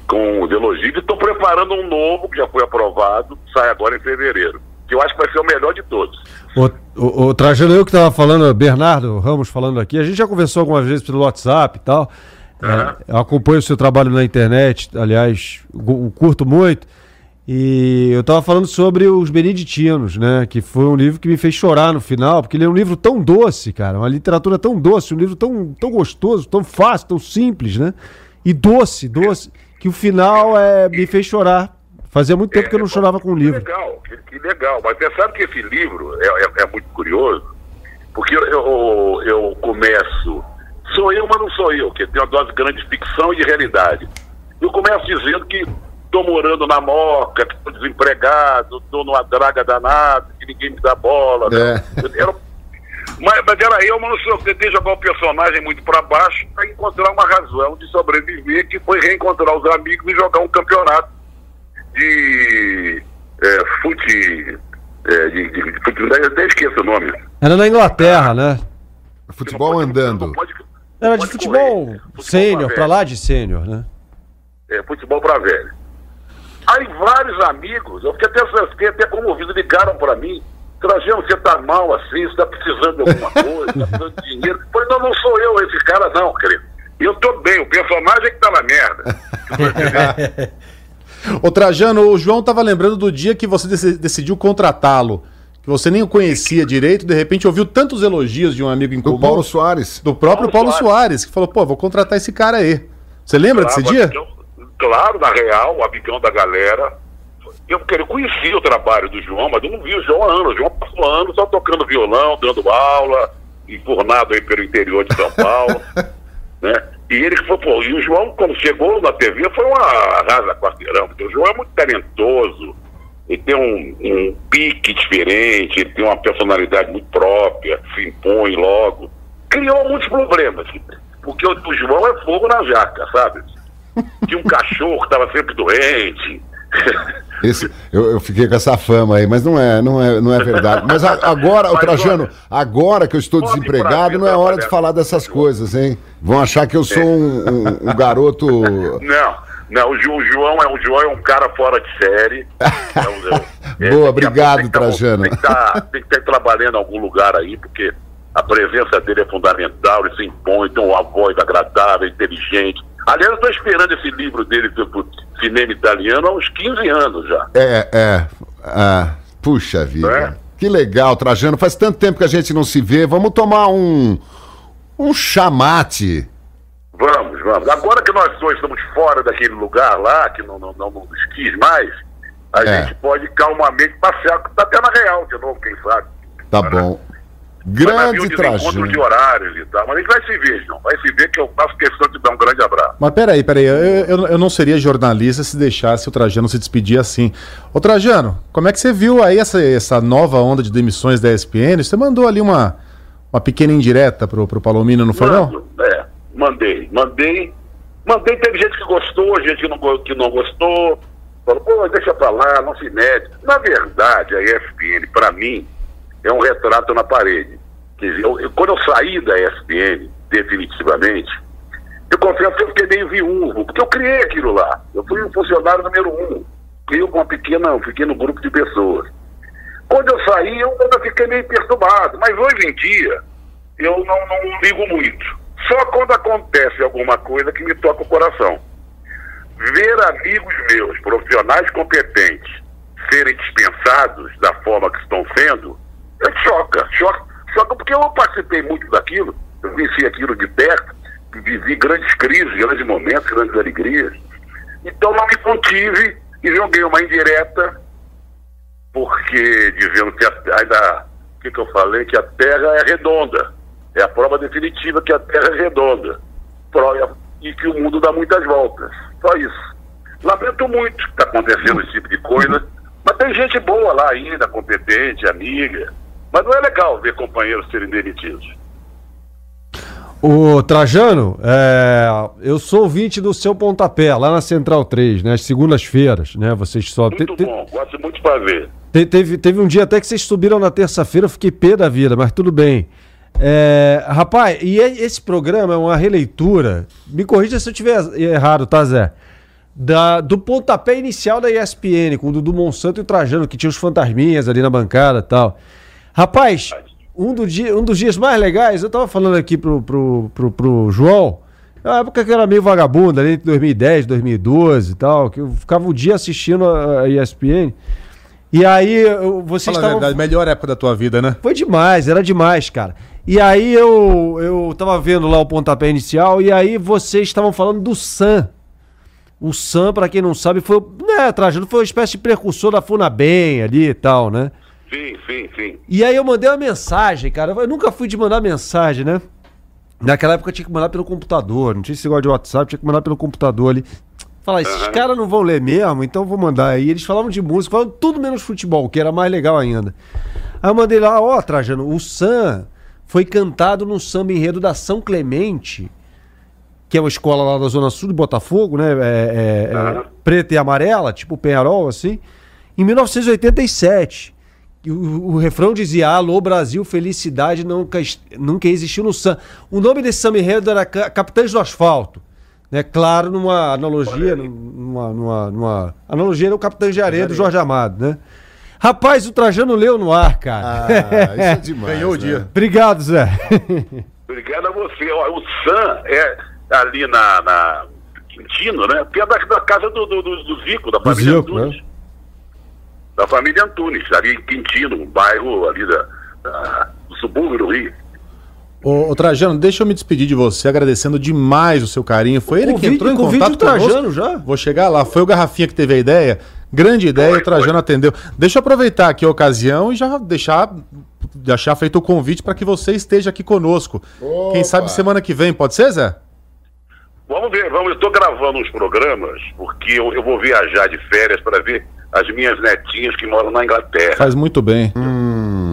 com os elogios. E estou preparando um novo, que já foi aprovado, sai agora em fevereiro, que eu acho que vai ser o melhor de todos. O, o, o Trajano, eu que estava falando, Bernardo Ramos falando aqui, a gente já conversou algumas vezes pelo WhatsApp e tal. É, eu acompanho o seu trabalho na internet, aliás, gu- curto muito. E eu estava falando sobre os Beneditinos, né? Que foi um livro que me fez chorar no final, porque ele é um livro tão doce, cara, uma literatura tão doce, um livro tão, tão gostoso, tão fácil, tão simples, né? E doce, doce, que o final é, me fez chorar. Fazia muito tempo que eu não chorava com um Que livro. legal, que, que legal. Mas você sabe que esse livro é, é- é muito curioso, porque eu, eu, eu começo. Sou eu, mas não sou eu, que tem uma dose grande de ficção e de realidade. Eu começo dizendo que estou morando na moca, que estou desempregado, estou numa draga danada, que ninguém me dá bola. né? Eu- era- mas, mas era eu, mas não sou eu. Tentei jogar o personagem muito para baixo para encontrar uma razão de sobreviver, que foi reencontrar os amigos e jogar um campeonato de é, fute. É, de, de, de fute eu até esqueço o nome. Era na Inglaterra, né? Futebol andando. Era de futebol sênior, pra lá de sênior, né? É, futebol para velho. Aí vários amigos, eu fiquei até, fiquei até comovido, ligaram para mim Trajano, você tá mal assim, você tá precisando de alguma coisa, tá precisando de dinheiro. Eu falei, não, não sou eu esse cara não, querido. Eu tô bem, o personagem é que tá na merda. Ô Trajano, o João tava lembrando do dia que você dec- decidiu contratá-lo. Que você nem o conhecia direito, de repente ouviu tantos elogios de um amigo em comum. Do Paulo Soares. Do próprio Paulo, Soares. que falou, pô, vou contratar esse cara aí. Você lembra desse dia? amigão- claro, na real, o amigão da galera. Eu, eu conhecia o trabalho do João, mas eu não vi o João há anos. O João passou anos só tocando violão, dando aula, enfurnado aí pelo interior de São Paulo. né? E ele que foi, pô, e o João, quando chegou na TV, foi uma arrasa quarteirão, porque o João é muito talentoso, ele tem um, um pique diferente, ele tem uma personalidade muito própria, se impõe logo. Criou muitos problemas, porque o, o João é fogo na jaca, sabe? Tinha um cachorro que estava sempre doente. Esse, eu, eu fiquei com essa fama aí, mas não é, não é, não é verdade. Mas a- agora, Mas Trajano, olha, agora que eu estou desempregado, não é hora de falar dessas coisas, hein? Vão achar que eu sou um, um- um garoto. Não, não, o, João é, o João é um cara fora de série. É um- é- Boa, é- obrigado, tem tá- Trajano. Tem que estar tem que tá trabalhando em algum lugar aí, porque a presença dele é fundamental, ele se impõe, tem uma voz agradável, inteligente. Aliás, eu estou esperando esse livro dele sobre cinema italiano há uns 15 anos já. É, é. ah, puxa vida. É? Que legal, Trajano. Faz tanto tempo que a gente não se vê. Vamos tomar um. Um chamate. Vamos, vamos. Agora que nós dois estamos fora daquele lugar lá, que não, não, não nos quis mais, a É. gente pode calmamente passear, até na real de novo, quem sabe. Tá bom. Um Grande Trajano. de horários e tal. Mas a gente vai se ver, João. Vai se ver que eu faço questão de dar um grande abraço. Mas peraí, peraí, eu, eu, eu não seria jornalista se deixasse o Trajano se despedir assim. Ô Trajano, como é que você viu aí essa, essa nova onda de demissões da ESPN? Você mandou ali uma, uma pequena indireta pro, pro Palomino, não foi não? Mando, É, mandei, mandei. Mandei, teve gente que gostou, gente que não, que não gostou. Falou, pô, deixa pra lá, não se mete. Na verdade, a ESPN, pra mim, é um retrato na parede. Quer dizer, eu- eu- quando eu saí da ESPN, definitivamente, eu confesso que eu fiquei meio viúvo, porque eu criei aquilo lá. Eu fui um funcionário número um. Eu com uma pequena, um pequeno grupo de pessoas. Quando eu saí, eu ainda fiquei meio perturbado. Mas hoje em dia, eu não, não ligo muito. Só quando acontece alguma coisa que me toca o coração. Ver amigos meus, profissionais competentes, serem dispensados da forma que estão sendo, choca. Choca, choca porque eu participei muito daquilo, eu venci aquilo de perto, vivi grandes crises, grandes momentos, grandes alegrias. Então não me contive e joguei uma indireta, porque dizendo que a, ainda, o que, que eu falei? Que a Terra é redonda. É a prova definitiva que a Terra é redonda. Pro- E que o mundo dá muitas voltas. Só isso. Lamento muito que está acontecendo esse tipo de coisa. Mas tem gente boa lá ainda, competente, amiga. Mas não é legal ver companheiros serem demitidos. Ô, Trajano, é, eu sou ouvinte do seu pontapé, lá na Central 3, né? Às segundas-feiras, né? Vocês só. Muito bom, gosto muito para ver. Te- teve, teve um dia até que vocês subiram na terça-feira, eu fiquei pé da vida, mas tudo bem. É, rapaz, e é- esse programa é uma releitura, me corrija se eu estiver errado, tá, Zé? Da, do pontapé inicial da ESPN, com o Dudu Monsanto e o Trajano, que tinha os fantasminhas ali na bancada e tal. Rapaz, um, do dia, um dos dias mais legais, eu tava falando aqui pro, pro, pro, pro João, na época que eu era meio vagabundo, ali entre 2010 2012 e tal, que eu ficava o dia assistindo a, ESPN. E aí eu- vocês Fala a verdade, melhor época da tua vida, né? Foi demais, era demais, cara. E aí eu, eu tava vendo lá o pontapé inicial e aí vocês estavam falando do Sam. O Sam, pra quem não sabe, foi, né, Trajano, foi uma espécie de precursor da Funabem ali e tal, né? Sim, sim, sim. E aí eu mandei uma mensagem, cara. Eu nunca fui de mandar mensagem, né? Naquela época eu tinha que mandar pelo computador. Não tinha esse negócio de WhatsApp, tinha que mandar pelo computador ali. Falar, esses caras não vão ler mesmo, então eu vou mandar. aí. eles falavam de música, falavam tudo menos futebol, que era mais legal ainda. Aí eu mandei lá, ó, Trajano, o Sam foi cantado no samba enredo da São Clemente, que é uma escola lá da Zona Sul de Botafogo, né? É, é- é preta e amarela, tipo Penharol, assim, em 1987. O, o refrão dizia: Alô, Brasil, felicidade nunca, nunca existiu no samba. O nome desse samba enredo era Ca- Capitães do Asfalto. Né? Claro, numa analogia, numa, numa, numa analogia era o Capitão de Areia do Jorge Amado, né? Rapaz, o Trajano leu no ar, cara. Ah, isso é demais. Ganhou o né? dia. Obrigado, Zé. Obrigado a você. Ó, O Sam é ali na, na Quintino, né? É da, da casa do, do, do- do Zico, da família Zico, né? Da família Antunes, ali em Quintino, um bairro ali da, da- do subúrbio do Rio. Ô, ô, Trajano, deixa eu me despedir de você, agradecendo demais o seu carinho. Foi ele que entrou em contato o Trajano conosco. já. Vou chegar lá. Foi o Garrafinha que teve a ideia. Grande ideia, Foi, o Trajano foi. atendeu. Deixa eu aproveitar aqui a ocasião e já deixar, deixar feito o convite para que você esteja aqui conosco. Quem Opa. sabe semana que vem, pode ser, Zé? Vamos ver, vamos. Eu estou gravando uns programas, porque eu, eu vou viajar de férias para ver as minhas netinhas que moram na Inglaterra. Faz muito bem.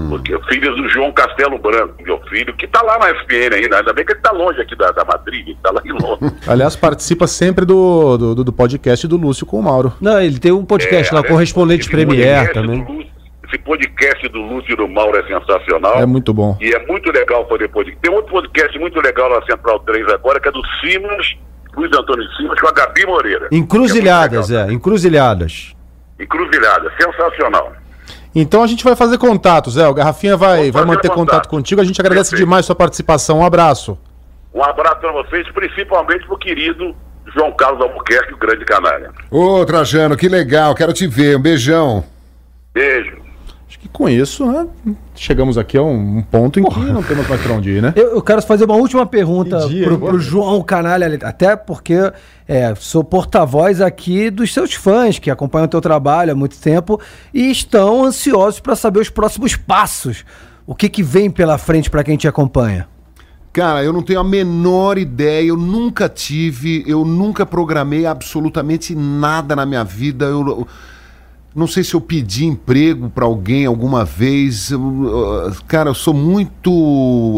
Porque filhos do João Castelo Branco, meu filho, que está lá na FPN ainda. Ainda bem que ele está longe aqui da, da Madrid, ele está lá em Londres. Aliás, participa sempre do, do, do podcast do Lúcio com o Mauro. Não, ele tem um podcast lá, É, correspondente Premier também. Lúcio- esse podcast do Lúcio e do Mauro é sensacional. É muito bom. E é muito legal poder podcast. Tem outro podcast muito legal na Central 3 agora, que é do Simas, Luiz Antônio Simas, com a Gabi Moreira. Encruzilhadas, é. é, encruzilhadas. Legal. Encruzilhada, sensacional. Então a gente vai fazer contato, Zé. O Garrafinha vai, vai manter contato. contato. contigo. A gente agradece Perfeito. demais sua participação. Um abraço. Um abraço para vocês, principalmente pro querido João Carlos Albuquerque, o grande canalha. Ô, Trajano, que legal. Quero te ver. Um beijão. Beijo. Com isso, né, chegamos aqui a um, um ponto em que não temos mais pra onde ir, né? Eu, eu quero fazer uma última pergunta hein? pro João Canalha, até porque é, sou porta-voz aqui dos seus fãs que acompanham o teu trabalho há muito tempo e estão ansiosos para saber os próximos passos. O que, que vem pela frente para quem te acompanha? Cara, eu não tenho a menor ideia, eu nunca tive, eu nunca programei absolutamente nada na minha vida. Eu, eu não sei se eu pedi emprego pra alguém alguma vez. Cara, eu sou muito.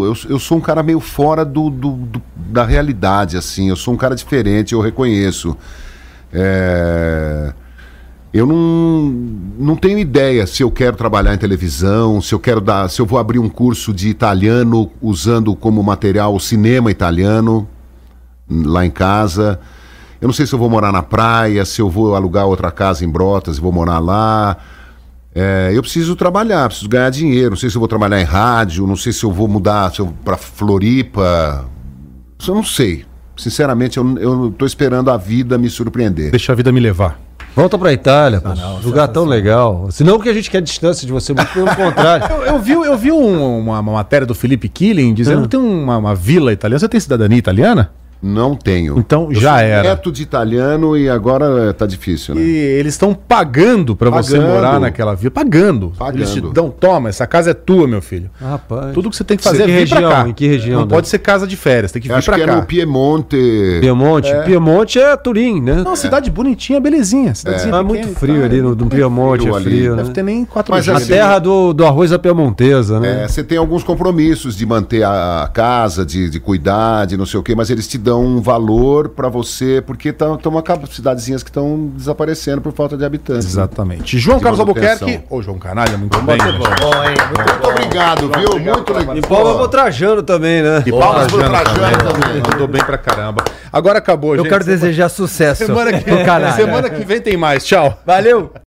Eu, eu sou um cara meio fora do, do- do- da realidade, assim. Eu sou um cara diferente, eu reconheço. É, Eu não, não tenho ideia se eu quero trabalhar em televisão, se eu quero dar, se eu vou abrir um curso de italiano usando como material o cinema italiano lá em casa. Eu não sei se eu vou morar na praia, se eu vou alugar outra casa em Brotas e vou morar lá. É, eu preciso trabalhar, preciso ganhar dinheiro. Não sei se eu vou trabalhar em rádio, não sei se eu vou mudar se para Floripa. Isso eu não sei. Sinceramente, eu, tô esperando a vida me surpreender. Deixa a vida me levar. Volta pra Itália, pô. lugar tão legal. Senão que a gente quer distância de você, muito pelo contrário. Eu, eu vi, eu vi um- uma, uma matéria do Felipe Killing dizendo que tem uma, uma vila italiana. Você tem cidadania italiana? Não tenho. Então Eu já sou era. neto de italiano e agora tá difícil, né? E eles estão pagando pra você morar naquela vila. Pagando. Pagando. Eles te dão, toma, essa casa é tua, meu filho. Rapaz. Tudo que você tem que fazer que é vir região? pra cá. Em que região, Não né? pode ser casa de férias, tem que Eu vir acho pra que é cá. no Piemonte. Piemonte. Piemonte é Turim, né? Não, cidade bonitinha, belezinha. Cidadezinha É, pequena muito frio tal. ali no, no Piemonte, frio é ali. frio, Deve né? ter nem quatro Mas dias. A terra do, do arroz à piemontesa, né? É, você tem alguns compromissos de manter a, a casa, de, de cuidar, de não sei o quê, mas eles te dão um valor pra você, porque estão cidadezinhas que estão desaparecendo por falta de habitantes. né? Exatamente. João De Carlos. Albuquerque. Ô, João Canalha, muito bem. Muito obrigado, viu? Muito legal. E palma pro Trajano também, né? E palmas pro Trajano também. Mandou bem pra caramba. Agora acabou, Eu gente. quero desejar sucesso Semana que, pro Canalha. semana que vem tem mais. Tchau. Valeu!